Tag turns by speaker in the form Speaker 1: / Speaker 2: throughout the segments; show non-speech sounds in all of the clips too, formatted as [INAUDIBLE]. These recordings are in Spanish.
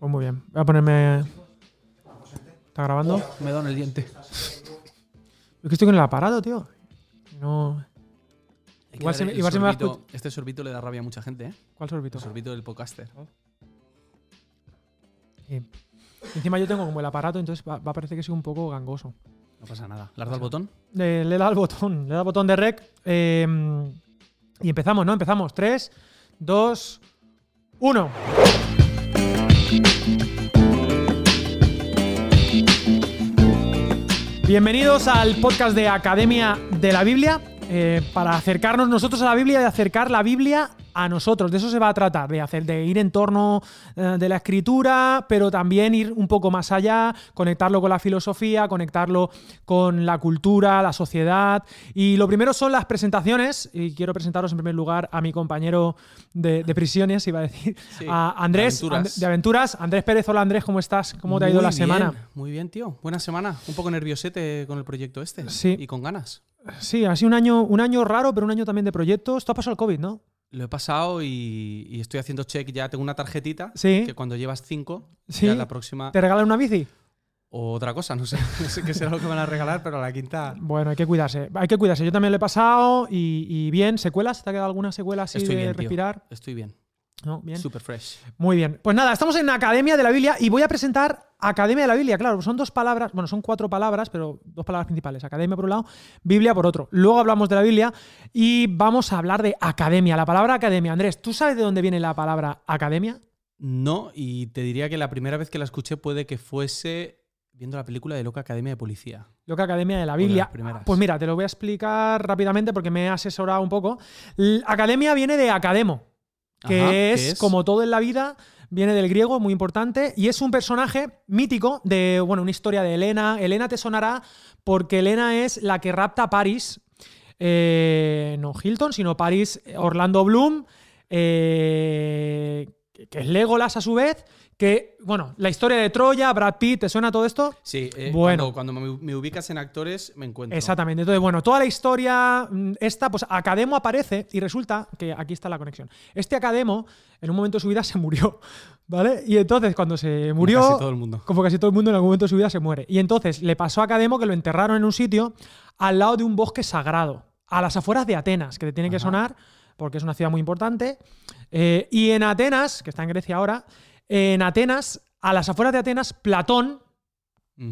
Speaker 1: Pues muy bien. Voy a ponerme. ¿Está grabando?
Speaker 2: Me da en el diente.
Speaker 1: Es que estoy con el aparato, tío. No. Igual se
Speaker 2: El
Speaker 1: igual se me va a
Speaker 2: sorbito- Este sorbito le da rabia a mucha gente, ¿eh?
Speaker 1: ¿Cuál sorbito?
Speaker 2: El sorbito del podcaster.
Speaker 1: Sí. Encima yo tengo como el aparato, entonces va, va a parecer que soy un poco gangoso.
Speaker 2: No pasa nada. ¿Le has dado al botón?
Speaker 1: Eh, le he dado al botón, le he dado al botón de rec. eh, y empezamos, ¿no? Empezamos. 3, 2, 1. Bienvenidos al podcast de Academia de la Biblia. eh, para acercarnos nosotros a la Biblia y acercar la Biblia a nosotros. De eso se va a tratar, de, hacer, de ir en torno eh, de la escritura, pero también ir un poco más allá, conectarlo con la filosofía, conectarlo con la cultura, la sociedad. Y lo primero son las presentaciones, y quiero presentaros en primer lugar a mi compañero de, de prisiones, iba a decir,
Speaker 2: Sí,
Speaker 1: a Andrés,
Speaker 2: de aventuras.
Speaker 1: And- de aventuras. Andrés Pérez, hola Andrés, ¿cómo estás? ¿Cómo te ha ido la
Speaker 2: bien,
Speaker 1: semana?
Speaker 2: Muy bien, tío. Buena semana. Un poco nerviosete con el proyecto este.
Speaker 1: Sí.
Speaker 2: Y con ganas.
Speaker 1: Sí, ha sido un año, un año raro, pero un año también de proyectos. Esto ha pasado el COVID, ¿no?
Speaker 2: Lo he pasado y, y estoy haciendo check. Ya tengo una tarjetita
Speaker 1: Sí.
Speaker 2: que cuando llevas cinco,
Speaker 1: Sí.
Speaker 2: ya la próxima.
Speaker 1: ¿Te regalan una bici?
Speaker 2: O otra cosa, no sé. [LAUGHS] No sé qué será lo que van a regalar, pero a la quinta.
Speaker 1: Bueno, hay que cuidarse. Hay que cuidarse. Yo también lo he pasado y, y bien. ¿Secuelas? ¿Te ha quedado alguna secuela así
Speaker 2: Estoy
Speaker 1: de
Speaker 2: bien, tío.
Speaker 1: respirar?
Speaker 2: Estoy bien.
Speaker 1: ¿No? Bien.
Speaker 2: Super fresh.
Speaker 1: Muy bien. Pues nada, estamos en Academia de la Biblia y voy a presentar Academia de la Biblia. Claro, son dos palabras, bueno, son cuatro palabras, pero dos palabras principales. Academia por un lado, Biblia por otro. Luego hablamos de la Biblia y vamos a hablar de academia. La palabra academia. Andrés, ¿tú sabes de dónde viene la palabra academia?
Speaker 2: No, y te diría que la primera vez que la escuché puede que fuese viendo la película de Loca Academia de Policía.
Speaker 1: Lo que Academia de la
Speaker 2: de
Speaker 1: Biblia. Pues mira, te lo voy a explicar rápidamente porque me he asesorado un poco. Academia viene de academo, que,
Speaker 2: Ajá,
Speaker 1: es, como todo en la vida, viene del griego, muy importante, y es un personaje mítico de, bueno, una historia de Elena. Elena te sonará porque Elena es la que rapta a Paris, eh, no Hilton, sino Paris Orlando Bloom, eh, que es Legolas a su vez, que, bueno, la historia de Troya, Brad Pitt, ¿te suena todo esto?
Speaker 2: Sí, eh,
Speaker 1: Bueno.
Speaker 2: cuando, cuando me, me ubicas en actores me encuentro.
Speaker 1: Exactamente. Entonces, bueno, toda la historia mm, esta, pues Academo aparece y resulta que aquí está la conexión. Este Academo, en un momento de su vida, [LAUGHS] se murió, ¿vale? Y entonces, cuando se
Speaker 2: Como
Speaker 1: murió,
Speaker 2: Casi todo el mundo.
Speaker 1: como casi todo el mundo en algún momento de su vida se muere. Y entonces le pasó a Academo que lo enterraron en un sitio al lado de un bosque sagrado, a las afueras de Atenas, que te tiene que sonar porque es una ciudad muy importante. Eh, y en Atenas, que está en Grecia ahora, en Atenas, a las afueras de Atenas, Platón,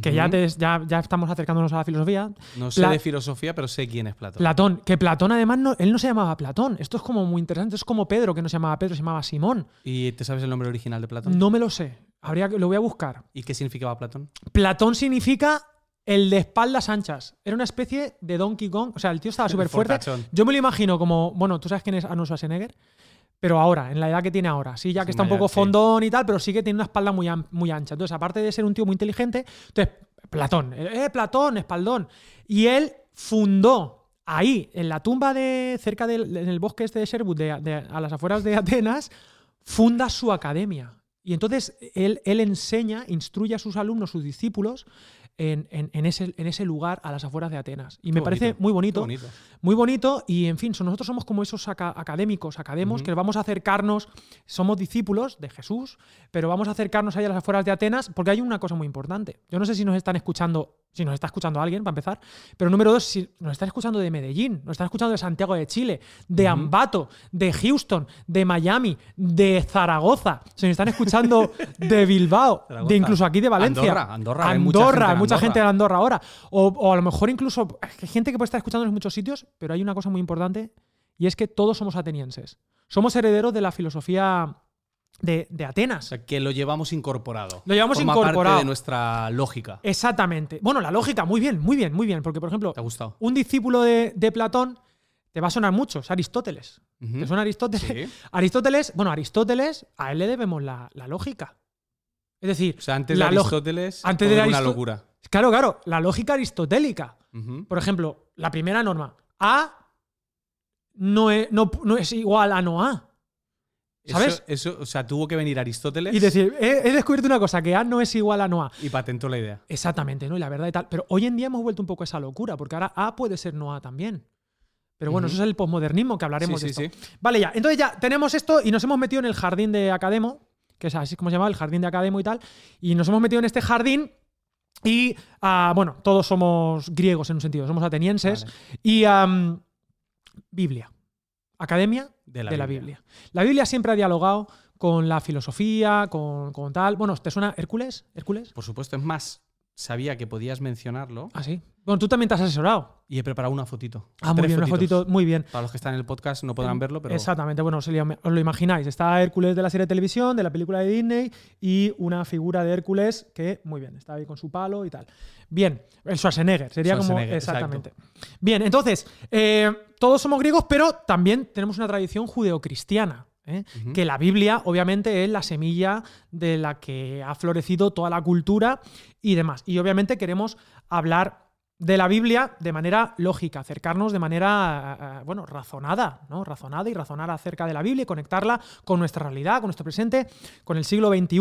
Speaker 1: que ya,
Speaker 2: Ujú.
Speaker 1: te- ya, ya estamos acercándonos a la filosofía,
Speaker 2: No sé de filosofía, pero sé quién es Platón.
Speaker 1: Platón, que Platón además no, él no se llamaba Platón. Esto es como muy interesante. Es como Pedro, que no se llamaba Pedro, se llamaba Simón.
Speaker 2: ¿Y te sabes el nombre original de Platón?
Speaker 1: No me lo sé. Habría que, lo voy a buscar.
Speaker 2: ¿Y qué significaba Platón?
Speaker 1: Platón significa el de espaldas anchas. Era una especie de Donkey Kong. O sea, el tío estaba [LAUGHS] súper fuerte. Yo me lo imagino como, bueno, tú sabes quién es Arnold Schwarzenegger, pero ahora, en la edad que tiene ahora. Sí, ya que está un poco fondón y tal, pero sí que tiene una espalda muy, muy ancha. Entonces, aparte de ser un tío muy inteligente, entonces, Platón, eh, eh, Platón, espaldón. Y él fundó ahí, en la tumba de, cerca del en el bosque este de Sherwood, de- de- a las afueras de Atenas, funda su academia. Y entonces él, él enseña, instruye a sus alumnos, sus discípulos, en, en- en ese, en ese lugar a las afueras de Atenas. Y me parece muy bonito,
Speaker 2: bonito.
Speaker 1: Muy bonito y en fin, so- nosotros somos como esos aca- académicos, academos, que vamos a acercarnos, somos discípulos de Jesús, pero vamos a acercarnos ahí a las afueras de Atenas porque hay una cosa muy importante. Yo no sé si nos están escuchando, si nos está escuchando alguien, para empezar, pero número dos, si nos están escuchando de Medellín, nos están escuchando de Santiago de Chile, de. Ambato, de Houston, de Miami, de Zaragoza, si nos están escuchando de [LAUGHS] Bilbao,
Speaker 2: Zaragoza.
Speaker 1: de incluso aquí de Valencia.
Speaker 2: Andorra, Andorra, hay mucha
Speaker 1: Andorra,
Speaker 2: gente
Speaker 1: mucha
Speaker 2: Andorra.
Speaker 1: gente en Andorra ahora. O, o a lo mejor incluso hay gente que puede estar escuchándonos en muchos sitios, pero hay una cosa muy importante y es que todos somos atenienses. Somos herederos de la filosofía de, de
Speaker 2: O
Speaker 1: Atenas.
Speaker 2: sea, que lo llevamos incorporado.
Speaker 1: Lo llevamos
Speaker 2: Forma
Speaker 1: incorporado.
Speaker 2: parte de nuestra lógica.
Speaker 1: Exactamente. Bueno, la lógica, muy bien, muy bien, muy bien. Porque, por ejemplo,
Speaker 2: ¿Te ha gustado?
Speaker 1: un discípulo de, de Platón te va a sonar mucho, es Aristóteles.
Speaker 2: Ujú.
Speaker 1: ¿Te suena Aristóteles?
Speaker 2: Sí. [LAUGHS]
Speaker 1: Aristóteles, bueno, Aristóteles, a él le debemos la, la lógica. Es decir,
Speaker 2: O sea, antes de Aristóteles,
Speaker 1: antes de
Speaker 2: era una
Speaker 1: Aristó-
Speaker 2: locura.
Speaker 1: claro, claro, la lógica aristotélica. Por ejemplo, la primera norma. A no es, no, no es igual a no A. ¿Sabes?
Speaker 2: Eso, eso, o sea, tuvo que venir Aristóteles
Speaker 1: Y decir, he, he descubierto una cosa, que A no es igual a no A.
Speaker 2: y patentó la idea.
Speaker 1: Exactamente, ¿no? Y la verdad y tal. Pero hoy en día hemos vuelto un poco a esa locura, porque ahora A puede ser no A también. Pero bueno, eso es el posmodernismo que hablaremos
Speaker 2: Sí,
Speaker 1: de
Speaker 2: sí,
Speaker 1: esto.
Speaker 2: sí.
Speaker 1: Vale, ya. Entonces ya tenemos esto y nos hemos metido en el jardín de Academo, que es así como se llama, el jardín de Academo y tal. Y nos hemos metido en este jardín y, ah, bueno, todos somos griegos en un sentido, somos atenienses.
Speaker 2: Vale.
Speaker 1: Y Biblia. Academia
Speaker 2: De la
Speaker 1: de la
Speaker 2: Biblia.
Speaker 1: Biblia. La Biblia siempre ha dialogado con la filosofía, con, con tal. Bueno, ¿te suena Hércules? ¿Hércules?
Speaker 2: Por supuesto, es más, sabía que podías mencionarlo
Speaker 1: Ah, sí. Bueno, tú también te has asesorado.
Speaker 2: y he preparado una fotito.
Speaker 1: Ah, muy bien, una fotito, muy bien.
Speaker 2: Para los que están en el podcast no podrán verlo, pero
Speaker 1: Exactamente, bueno, os lo imagináis. Está Hércules de la serie de televisión, de la película de Disney, y una figura de Hércules que, muy bien, está ahí con su palo y tal. Bien, el Schwarzenegger, sería como. Exactamente. Bien, entonces, eh, todos somos griegos, pero también tenemos una tradición judeocristiana. ¿eh? Que la Biblia, obviamente, es la semilla de la que ha florecido toda la cultura y demás. Y obviamente queremos hablar de la Biblia de manera lógica, acercarnos de manera, eh, eh, bueno, razonada, ¿no? Razonada y razonar acerca de la Biblia y conectarla con nuestra realidad, con nuestro presente, con el siglo XXI.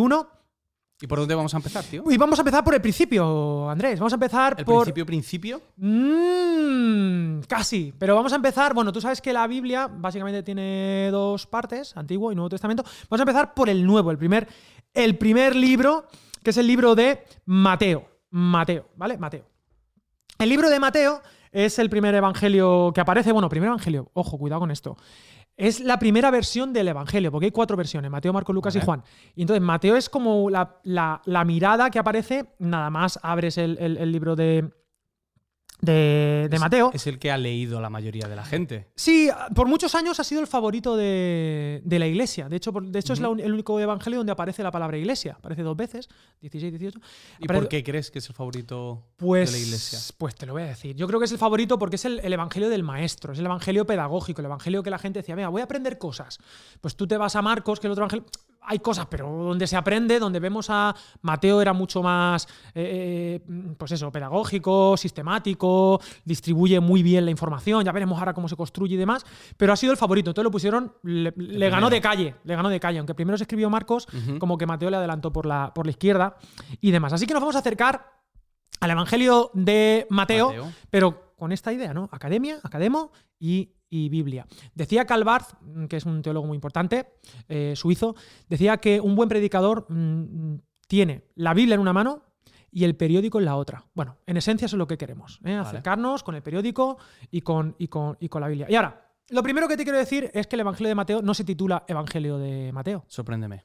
Speaker 2: ¿Y por dónde vamos a empezar, tío?
Speaker 1: Y vamos a empezar por el principio, Andrés. Vamos a empezar
Speaker 2: ¿El
Speaker 1: por.
Speaker 2: principio, principio?
Speaker 1: Mm, casi, pero vamos a empezar. Bueno, tú sabes que la Biblia básicamente tiene dos partes, Antiguo y Nuevo Testamento. Vamos a empezar por el nuevo, el primer, el primer libro, que es el libro de Mateo. Mateo, ¿vale? Mateo. El libro de Mateo es el primer evangelio que aparece. Bueno, primer evangelio, ojo, cuidado con esto. Es la primera versión del evangelio, porque hay cuatro versiones: Mateo, Marcos, Lucas y. Juan. Y entonces Mateo es como la, la- la mirada que aparece, nada más abres el, el- el libro de, de, de
Speaker 2: Es-
Speaker 1: Mateo.
Speaker 2: Es el que ha leído la mayoría de la gente.
Speaker 1: Sí, por muchos años ha sido el favorito de, de la iglesia. De hecho, por- de hecho es la el único evangelio donde aparece la palabra iglesia. Aparece dos veces, 16, 18.
Speaker 2: ¿Y
Speaker 1: Aparece-
Speaker 2: por qué crees que es el favorito
Speaker 1: Pues,
Speaker 2: de la iglesia?
Speaker 1: pues te lo voy a decir. Yo creo que es el favorito porque es el, el evangelio del maestro, es el evangelio pedagógico, el evangelio que la gente decía, venga, voy a aprender cosas. Pues tú te vas a Marcos, que es el otro evangelio. Hay cosas, pero donde se aprende, donde vemos a Mateo era mucho más, eh, eh, pues eso, pedagógico, sistemático, distribuye muy bien la información, ya veremos ahora cómo se construye y demás, pero ha sido el favorito. Entonces lo pusieron, le, le ganó de calle, le ganó de calle, aunque primero se escribió Marcos, como que Mateo le adelantó por la, por la izquierda y demás. Así que nos vamos a acercar al Evangelio de Mateo,
Speaker 2: Mateo.
Speaker 1: pero con esta idea, ¿no? Academia, academo y, y Biblia. Decía Calvart, mm, que es un teólogo muy importante, eh, suizo, decía que un buen predicador mm, tiene la Biblia en una mano y el periódico en la otra. Bueno, en esencia eso es lo que queremos, ¿eh? acercarnos con el periódico y con, y, con, y con la Biblia. Y ahora, lo primero que te quiero decir es que el Evangelio de Mateo no se titula Evangelio de Mateo.
Speaker 2: Sorpréndeme.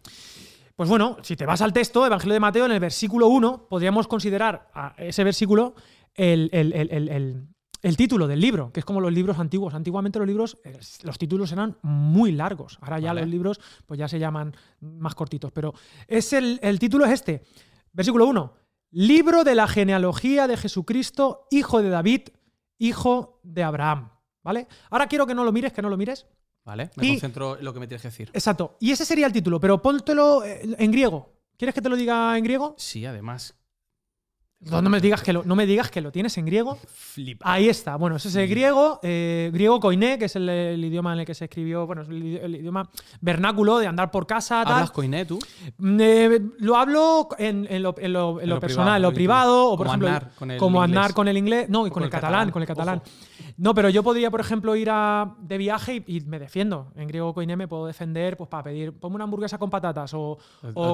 Speaker 1: Pues bueno, si te vas al texto, Evangelio de Mateo, en el versículo 1, podríamos considerar a ese versículo el, el- el- el- título del libro, que es como los libros antiguos. Antiguamente los libros, eh, los títulos eran muy largos. Ahora ya
Speaker 2: Vale.
Speaker 1: los libros pues ya se llaman más cortitos. Pero es el, el título es este. Versículo 1. Libro de la genealogía de Jesucristo, hijo de David, hijo de Abraham. ¿Vale? Ahora quiero que no lo mires, que no lo mires.
Speaker 2: ¿Vale? Me
Speaker 1: Y-
Speaker 2: concentro en lo que me tienes que decir.
Speaker 1: Exacto. Y ese sería el título, pero póntelo eh, en griego. ¿Quieres que te lo diga en griego?
Speaker 2: Sí, además.
Speaker 1: No, no me digas que lo, no me digas que lo tienes en griego.
Speaker 2: Flipa.
Speaker 1: Ahí está. Bueno, ese es el griego, eh, griego koiné, que es el, el idioma en el que se escribió, bueno, es el, idi- el idioma vernáculo de andar por casa, tal.
Speaker 2: ¿Hablas coiné tú?
Speaker 1: Mm, eh, lo hablo en, en lo, en lo- en
Speaker 2: En
Speaker 1: lo
Speaker 2: lo
Speaker 1: personal, en lo privado, o por
Speaker 2: como
Speaker 1: ejemplo,
Speaker 2: andar con el
Speaker 1: como
Speaker 2: inglés.
Speaker 1: andar con el inglés, no, y con el catalán, con el catalán.
Speaker 2: ojo.
Speaker 1: No, pero yo podría, por ejemplo, ir a, de viaje y, y me defiendo. En griego koiné me puedo defender pues para pedir, ponme una hamburguesa con patatas o,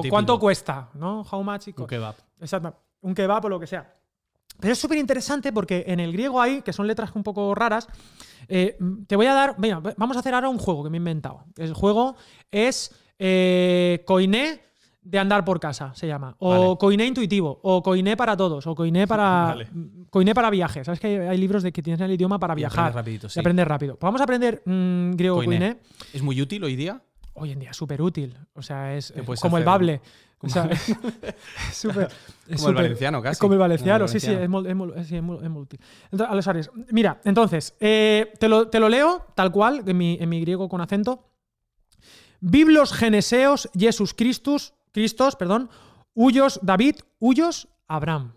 Speaker 1: cuánto cuesta, ¿no? How much y
Speaker 2: Un kebab.
Speaker 1: Exacto. Un kebab o lo que sea. Pero es súper interesante porque en el griego hay, que son letras un poco raras, eh, te voy a dar. Venga, vamos a hacer ahora un juego que me he inventado. El juego es eh, Coiné de andar por casa, se llama. O
Speaker 2: Vale.
Speaker 1: Coiné intuitivo. O Coiné para todos. O Coiné para. [LAUGHS]
Speaker 2: Vale.
Speaker 1: Coiné para viajes. ¿Sabes que hay, hay libros de que tienes el idioma para
Speaker 2: Y
Speaker 1: viajar?
Speaker 2: aprendes rapidito,
Speaker 1: y
Speaker 2: sí.
Speaker 1: aprender rápido. Pues vamos a aprender mm, griego
Speaker 2: Coiné.
Speaker 1: Coiné.
Speaker 2: ¿Es muy útil hoy día?
Speaker 1: Hoy en día es súper útil. O sea, es como el
Speaker 2: hacer-
Speaker 1: bable. O sea, [LAUGHS] es es
Speaker 2: Como el valenciano, casi.
Speaker 1: es como el valenciano,
Speaker 2: Como
Speaker 1: sí, sí, es útil. Entonces, a los Aries. Mira, entonces, eh, te, lo, te lo leo tal cual, en mi, en mi griego con acento. Biblos geneseos Jesus Christus, Cristos, perdón, huyos David, huyos Abraham.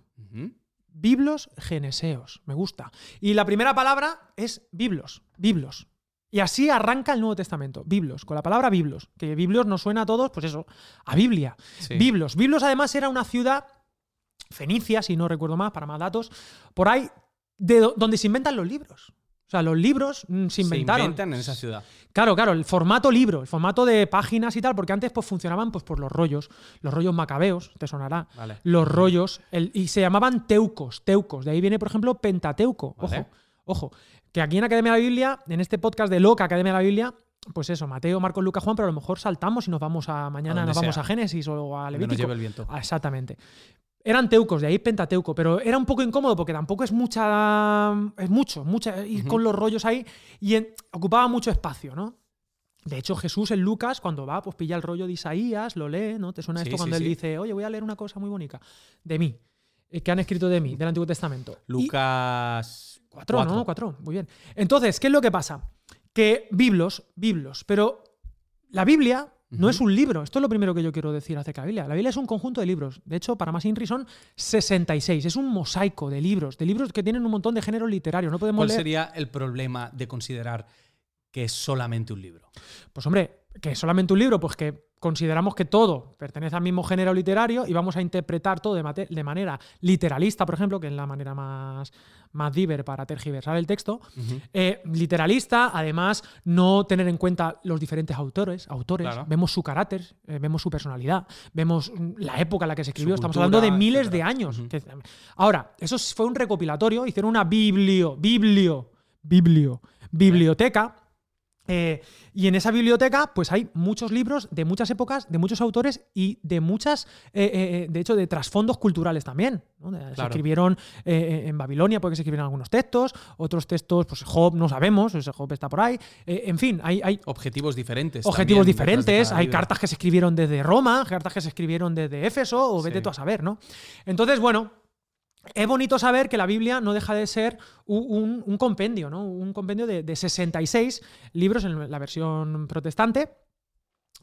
Speaker 1: Biblos geneseos, me gusta. Y la primera palabra es biblos, biblos. Y así arranca el Nuevo Testamento, biblos, con la palabra biblos, que biblos nos suena a todos, pues eso, a Biblia.
Speaker 2: Sí.
Speaker 1: Biblos. Biblos además era una ciudad, Fenicia, si no recuerdo más, para más datos, por ahí, de do- donde se inventan los libros. O sea, los libros mm, se inventaron.
Speaker 2: Se inventan en esa ciudad.
Speaker 1: Claro, claro, el formato libro, el formato de páginas y tal, porque antes pues funcionaban pues por los rollos, los rollos macabeos, te sonará.
Speaker 2: Vale.
Speaker 1: Los rollos, el- y se llamaban teucos, teucos. De ahí viene, por ejemplo, Pentateuco.
Speaker 2: Vale.
Speaker 1: Ojo, ojo. Que aquí en Academia de la Biblia, en este podcast de Loca Academia de la Biblia, pues eso, Mateo, Marcos, Lucas, Juan, pero a lo mejor saltamos y nos vamos a mañana, nos vamos
Speaker 2: sea.
Speaker 1: a Génesis o a
Speaker 2: nos
Speaker 1: Levítico.
Speaker 2: lleve el viento.
Speaker 1: Ah, exactamente. Eran teucos, de ahí Pentateuco, pero era un poco incómodo porque tampoco es mucha. Es mucho, mucha, ir con los rollos ahí y en- ocupaba mucho espacio, ¿no? De hecho, Jesús en Lucas, cuando va, pues pilla el rollo de Isaías, lo lee, ¿no? ¿Te suena
Speaker 2: Sí,
Speaker 1: esto
Speaker 2: sí,
Speaker 1: cuando él
Speaker 2: sí.
Speaker 1: dice, oye, voy a leer una cosa muy bonita de mí, que han escrito de mí, del Antiguo Testamento? Y-
Speaker 2: Lucas.
Speaker 1: Cuatro,
Speaker 2: cuatro.
Speaker 1: ¿no? Cuatro, muy bien. Entonces, ¿qué es lo que pasa? Que biblos, biblos, pero la Biblia no es un libro. Esto es lo primero que yo quiero decir acerca de la Biblia. La Biblia es un conjunto de libros. De hecho, para más Inri son 66. Es un mosaico de libros, de libros que tienen un montón de géneros literarios. No podemos
Speaker 2: ¿Cuál
Speaker 1: leer.
Speaker 2: sería el problema de considerar que es solamente un libro?
Speaker 1: Pues hombre, que es solamente un libro, pues que consideramos que todo pertenece al mismo género literario y vamos a interpretar todo de, manera literalista, por ejemplo, que es la manera más, más diver para tergiversar el texto. Eh, literalista, además, no tener en cuenta los diferentes autores, autores,
Speaker 2: Claro.
Speaker 1: vemos su carácter, eh, vemos su personalidad, vemos mm, la época en la que se escribió, estamos
Speaker 2: cultura,
Speaker 1: hablando de miles de años. Ahora, eso fue un recopilatorio, hicieron una biblio, biblio, biblio, biblioteca. Eh, y en esa biblioteca, pues hay muchos libros de muchas épocas, de muchos autores y de muchas, eh, eh, de hecho, de trasfondos culturales también. ¿no? Se
Speaker 2: Claro.
Speaker 1: escribieron en Babilonia porque se escribieron algunos textos, otros textos, pues Job no sabemos, ese Job está por ahí. En fin, hay, hay
Speaker 2: Objetivos diferentes.
Speaker 1: objetivos
Speaker 2: también detrás de
Speaker 1: diferentes, hay
Speaker 2: libro.
Speaker 1: cartas que se escribieron desde Roma, cartas que se escribieron desde Éfeso, o vete
Speaker 2: Sí.
Speaker 1: tú a saber, ¿no? Entonces, bueno. Es bonito saber que la Biblia no deja de ser un, un compendio, ¿no? Un compendio de, de 66 libros en la versión protestante.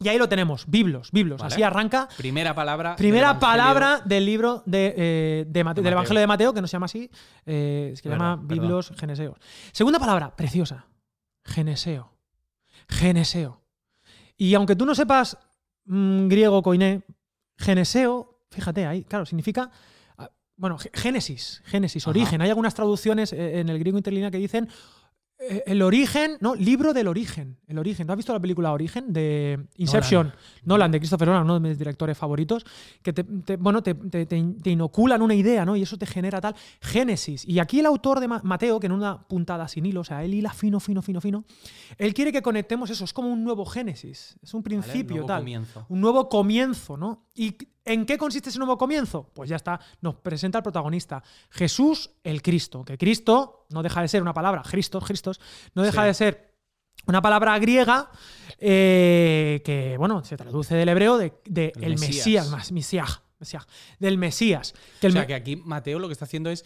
Speaker 1: Y ahí lo tenemos, biblos, biblos.
Speaker 2: Vale.
Speaker 1: Así arranca
Speaker 2: Primera palabra. del
Speaker 1: Primera
Speaker 2: Evangelio.
Speaker 1: palabra del libro de, eh, de Mate-
Speaker 2: De
Speaker 1: del. Evangelio de Mateo, que no se llama así, eh, es que se llama. Biblos Geneseos. Segunda palabra, preciosa. Geneseo. Geneseo. Y aunque tú no sepas mm, griego koiné, Geneseo, fíjate ahí, claro, significa. Bueno, gé- Génesis, Génesis,
Speaker 2: Ajá.
Speaker 1: origen. Hay algunas traducciones eh, en el griego interlínea que dicen eh, el origen, no, libro del origen. El origen. ¿Tú has visto la película Origen de Inception? Nolan, de Christopher Nolan, uno de mis directores favoritos, que te, te- bueno, te, te- te in- te inoculan una idea, ¿no? Y eso te genera tal. Génesis. Y aquí el autor de Ma- Mateo, que en una puntada sin hilo, o sea, él hila fino, fino, fino, fino, él quiere que conectemos eso. Es como un nuevo Génesis. Es un
Speaker 2: Vale,
Speaker 1: principio,
Speaker 2: nuevo
Speaker 1: tal.
Speaker 2: comienzo.
Speaker 1: Un nuevo comienzo, ¿no? ¿Y en qué consiste ese nuevo comienzo? Pues ya está, nos presenta el protagonista, Jesús el Cristo, que Cristo no deja de ser una palabra, Christos, Christos, no deja
Speaker 2: Sí.
Speaker 1: de ser una palabra griega eh, que, bueno, se traduce del hebreo de, de
Speaker 2: El
Speaker 1: el Mesías, más Mesías, Mesías, del Mesías. Que el
Speaker 2: O sea que aquí Mateo lo que está haciendo es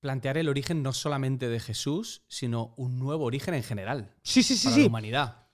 Speaker 2: plantear el origen no solamente de Jesús, sino un nuevo origen en general
Speaker 1: sí, sí, sí,
Speaker 2: para
Speaker 1: sí.
Speaker 2: la humanidad.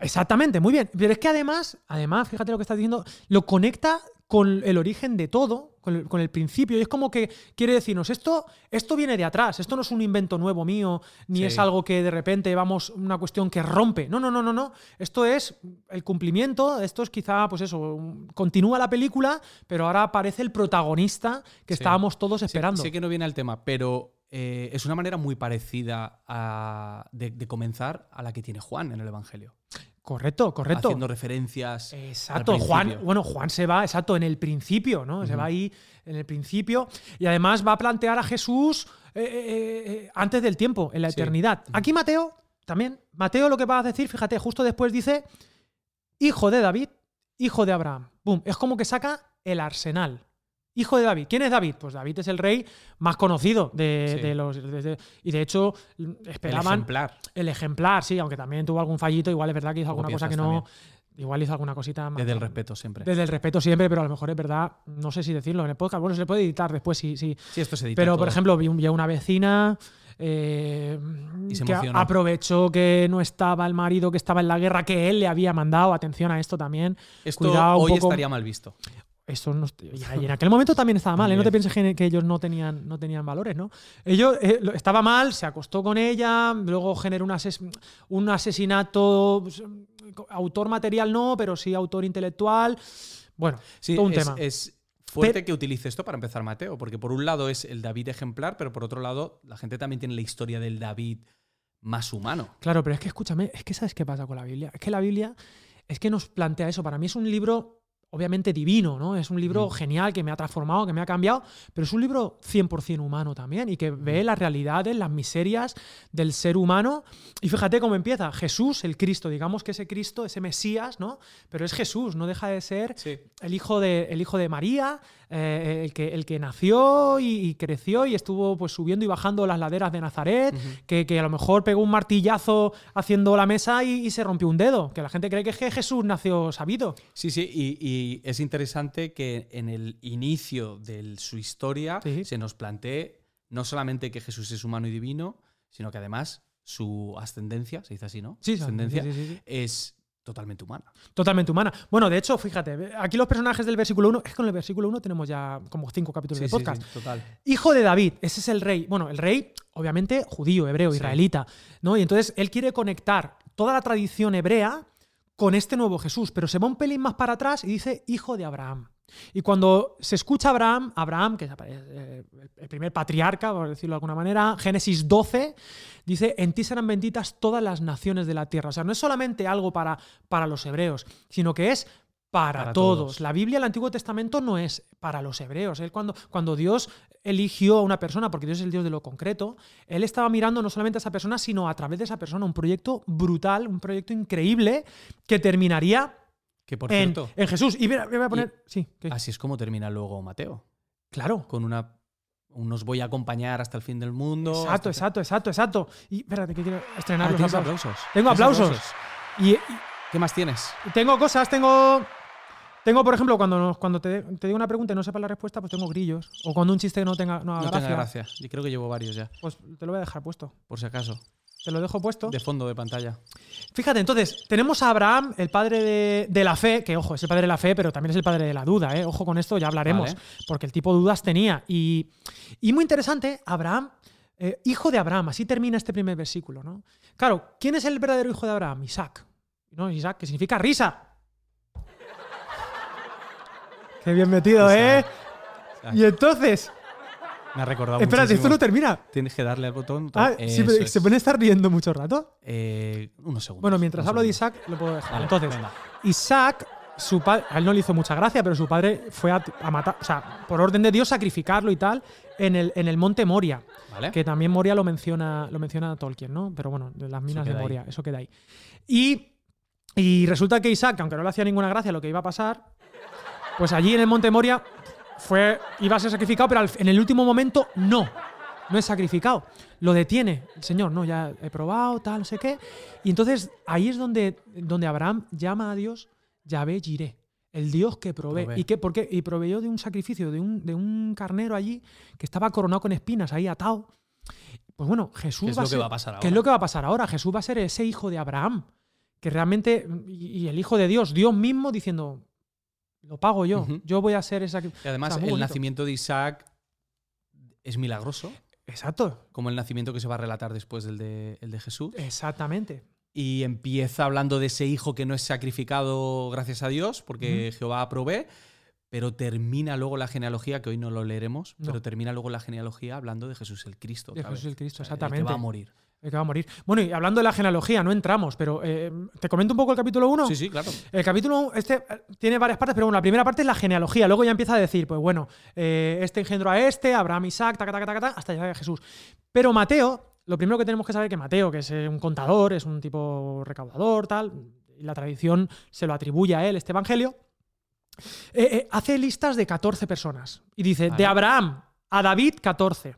Speaker 1: Exactamente, muy bien. Pero es que además, además, fíjate lo que estás diciendo, lo conecta con el origen de todo, con el, con el principio. Y es como que quiere decirnos, esto, esto viene de atrás, esto no es un invento nuevo mío, ni
Speaker 2: Sí.
Speaker 1: es algo que de repente vamos, una cuestión que rompe. No, no, no, no, no. Esto es el cumplimiento, esto es quizá, pues eso, continúa la película, pero ahora aparece el protagonista que
Speaker 2: Sí.
Speaker 1: estábamos todos esperando.
Speaker 2: Sé, que no viene al tema, pero eh, es una manera muy parecida a- de, de comenzar a la que tiene Juan en el Evangelio.
Speaker 1: Correcto, correcto.
Speaker 2: Haciendo referencias.
Speaker 1: Exacto, Juan, bueno, Juan se va, exacto, en el principio, ¿no? Se va ahí en el principio y además va a plantear a Jesús eh, eh, eh, antes del tiempo, en la
Speaker 2: Sí.
Speaker 1: eternidad. Aquí Mateo, también, Mateo lo que va a decir, fíjate, justo después dice, hijo de David, hijo de Abraham. Boom, es como que saca el arsenal. Hijo de David. ¿Quién es David? Pues David es el rey más conocido de,
Speaker 2: Sí.
Speaker 1: de los... de- de- y de hecho,
Speaker 2: El
Speaker 1: esperaban...
Speaker 2: ejemplar.
Speaker 1: El ejemplar, sí, aunque también tuvo algún fallito, igual es verdad que hizo alguna cosa que no. Igual hizo alguna cosita más.
Speaker 2: Desde el respeto siempre.
Speaker 1: Desde el respeto siempre, pero a lo mejor es verdad, no sé si decirlo en el podcast. Bueno, se le puede editar después, sí, sí.
Speaker 2: Sí, esto se edita
Speaker 1: Pero,
Speaker 2: todo.
Speaker 1: por ejemplo, vi, vi a una vecina eh,
Speaker 2: Y se
Speaker 1: que
Speaker 2: emocionó.
Speaker 1: aprovechó que no estaba el marido que estaba en la guerra que él le había mandado. Atención a esto también.
Speaker 2: esto
Speaker 1: cuidado
Speaker 2: hoy
Speaker 1: poco-
Speaker 2: estaría mal visto.
Speaker 1: Esto no, y en aquel momento también estaba mal, ¿eh? No te pienses que, que ellos no tenían, no tenían valores, ¿no? Ellos eh, estaba mal, se acostó con ella, luego generó un, ases- un asesinato, pues, autor material no, pero sí autor intelectual. Bueno,
Speaker 2: Sí,
Speaker 1: todo un
Speaker 2: es,
Speaker 1: tema.
Speaker 2: es fuerte que utilice esto para empezar Mateo, porque por un lado es el David ejemplar, pero por otro lado la gente también tiene la historia del David más humano.
Speaker 1: Claro, pero es que escúchame, es que ¿sabes qué pasa con la Biblia? Es que la Biblia es que nos plantea eso. Para mí es un libro obviamente divino, ¿no? Es un libro genial que me ha transformado, que me ha cambiado, pero es un libro 100% humano también y que ve las realidades, las miserias del ser humano. Y fíjate cómo empieza. Jesús, el Cristo, digamos que ese Cristo, ese Mesías, ¿no? Pero es Jesús, no deja de ser
Speaker 2: Sí.
Speaker 1: el hijo de, el hijo de María, eh, el, que, el que nació y, y creció y estuvo pues subiendo y bajando las laderas de Nazaret, que, que a lo mejor pegó un martillazo haciendo la mesa y, y se rompió un dedo, que la gente cree que es que Jesús nació sabido.
Speaker 2: Sí, sí, y, y es interesante que en el inicio de su historia
Speaker 1: Sí.
Speaker 2: se nos plantee no solamente que Jesús es humano y divino, sino que además su ascendencia, se dice así, ¿no?
Speaker 1: Sí, sí,
Speaker 2: ascendencia
Speaker 1: sí, sí, sí.
Speaker 2: es totalmente humana.
Speaker 1: Totalmente humana. Bueno, de hecho, fíjate, aquí los personajes del versículo 1, es que con el versículo 1 tenemos ya como cinco capítulos
Speaker 2: Sí,
Speaker 1: de podcast.
Speaker 2: sí, total.
Speaker 1: Hijo de David, ese es el rey. Bueno, el rey, obviamente, judío, hebreo, israelita, ¿no? Y entonces él quiere conectar toda la tradición hebrea con este nuevo Jesús, pero se va un pelín más para atrás y dice hijo de Abraham. Y cuando se escucha Abraham, Abraham, que es eh, el primer patriarca, por decirlo de alguna manera, Génesis 12, dice, en ti serán benditas todas las naciones de la tierra. O sea, no es solamente algo para, para los hebreos, sino que es para,
Speaker 2: Para
Speaker 1: todos.
Speaker 2: todos.
Speaker 1: La Biblia, el Antiguo Testamento, no es para los hebreos. Él cuando, cuando Dios eligió a una persona, porque Dios es el Dios de lo concreto, Él estaba mirando no solamente a esa persona, sino a través de esa persona un proyecto brutal, un proyecto increíble que terminaría
Speaker 2: Que por
Speaker 1: en,
Speaker 2: cierto,
Speaker 1: en Jesús. Y mira, me voy a poner... sí, ¿qué?
Speaker 2: así es como termina luego Mateo,
Speaker 1: claro.
Speaker 2: con una un nos voy a acompañar hasta el fin del mundo.
Speaker 1: Exacto, exacto, exacto, exacto. Y espérate, que quiero estrenar
Speaker 2: Ah,
Speaker 1: los
Speaker 2: ¿tienes
Speaker 1: aplausos.
Speaker 2: aplausos?
Speaker 1: Tengo
Speaker 2: ¿Tienes
Speaker 1: aplausos. Y, y-
Speaker 2: ¿Qué más tienes?
Speaker 1: tengo cosas, tengo... Tengo, por ejemplo, cuando, nos- cuando te, te digo una pregunta y no sepas la respuesta, pues tengo grillos. O cuando un chiste no tenga, no haga
Speaker 2: No
Speaker 1: gracia,
Speaker 2: tenga gracia. Yo creo que llevo varios ya,
Speaker 1: pues te lo voy a dejar puesto.
Speaker 2: por si acaso.
Speaker 1: Te lo dejo puesto.
Speaker 2: De fondo de pantalla.
Speaker 1: Fíjate, entonces, tenemos a Abraham, el padre de, de la fe, que ojo, es el padre de la fe, pero también es el padre de la duda, ¿eh? Ojo con esto, ya hablaremos,
Speaker 2: Vale.
Speaker 1: porque el tipo de dudas tenía. Y, y muy interesante, Abraham, eh, hijo de Abraham, así termina este primer versículo, ¿no? Claro, ¿quién es el verdadero hijo de Abraham? Isaac. ¿No? Isaac, que significa risa. [LAUGHS] Qué bien metido, ¿eh?
Speaker 2: Isaac.
Speaker 1: Y entonces,
Speaker 2: Me ha recordado
Speaker 1: espérate, esto
Speaker 2: muchísimo.
Speaker 1: no termina.
Speaker 2: Tienes que darle al botón.
Speaker 1: Ah, sí, pero. ¿se puede estar riendo mucho rato?
Speaker 2: Eh, unos segundos.
Speaker 1: Bueno, mientras hablo de. Isaac, lo puedo dejar.
Speaker 2: Vale,
Speaker 1: Entonces,
Speaker 2: venga.
Speaker 1: Isaac, su padre, a él no le hizo mucha gracia, pero su padre fue a, a matar, o sea, por orden de Dios, sacrificarlo y tal, en el, en el monte Moria.
Speaker 2: Vale.
Speaker 1: Que también Moria lo menciona, lo menciona Tolkien, ¿no? Pero bueno, de las minas de
Speaker 2: ahí.
Speaker 1: Moria, eso queda ahí. Y, y resulta que Isaac, aunque no le hacía ninguna gracia lo que iba a pasar, pues allí en el monte Moria fue, iba a ser sacrificado, pero en el último momento no. No es sacrificado. Lo detiene el Señor, no, ya he probado, tal, no sé qué. Y entonces ahí es donde, donde Abraham llama a Dios Yahvé Jireh, el Dios que provee.
Speaker 2: Provee.
Speaker 1: ¿Y, qué, por qué? y proveyó de un sacrificio, de un, de un carnero allí que estaba coronado con espinas, ahí atado. Pues bueno, Jesús
Speaker 2: ¿Qué es
Speaker 1: va
Speaker 2: lo
Speaker 1: a
Speaker 2: que va a pasar
Speaker 1: ¿Qué es
Speaker 2: ahora?
Speaker 1: lo que va a pasar ahora? Jesús va a ser ese hijo de Abraham, que realmente, y, y el hijo de Dios, Dios mismo diciendo, lo pago yo, yo voy a ser esa...
Speaker 2: Y además, el
Speaker 1: bonito.
Speaker 2: nacimiento de Isaac es milagroso,
Speaker 1: Exacto,
Speaker 2: como el nacimiento que se va a relatar después del de, el de Jesús.
Speaker 1: exactamente.
Speaker 2: Y empieza hablando de ese hijo que no es sacrificado gracias a Dios, porque Jehová provee, pero termina luego la genealogía, que hoy no lo leeremos,
Speaker 1: No.
Speaker 2: pero termina luego la genealogía hablando de Jesús el Cristo.
Speaker 1: De Jesús
Speaker 2: vez.
Speaker 1: el Cristo,
Speaker 2: el
Speaker 1: exactamente.
Speaker 2: que va a morir.
Speaker 1: El que va a morir. Bueno, y hablando de la genealogía, no entramos, pero eh, ¿te comento un poco el capítulo 1?
Speaker 2: Sí, sí, claro.
Speaker 1: El capítulo este eh, tiene varias partes, pero bueno, la primera parte es la genealogía. Luego ya empieza a decir, pues bueno, eh, este engendró a este, Abraham, Isaac, taca, taca, taca, taca, hasta llegar a Jesús. Pero Mateo, lo primero que tenemos que saber es que Mateo, que es eh, un contador, es un tipo recaudador, tal, y la tradición se lo atribuye a él, este evangelio, eh, eh, hace listas de 14 personas. Y dice,
Speaker 2: Vale.
Speaker 1: de Abraham a David, 14.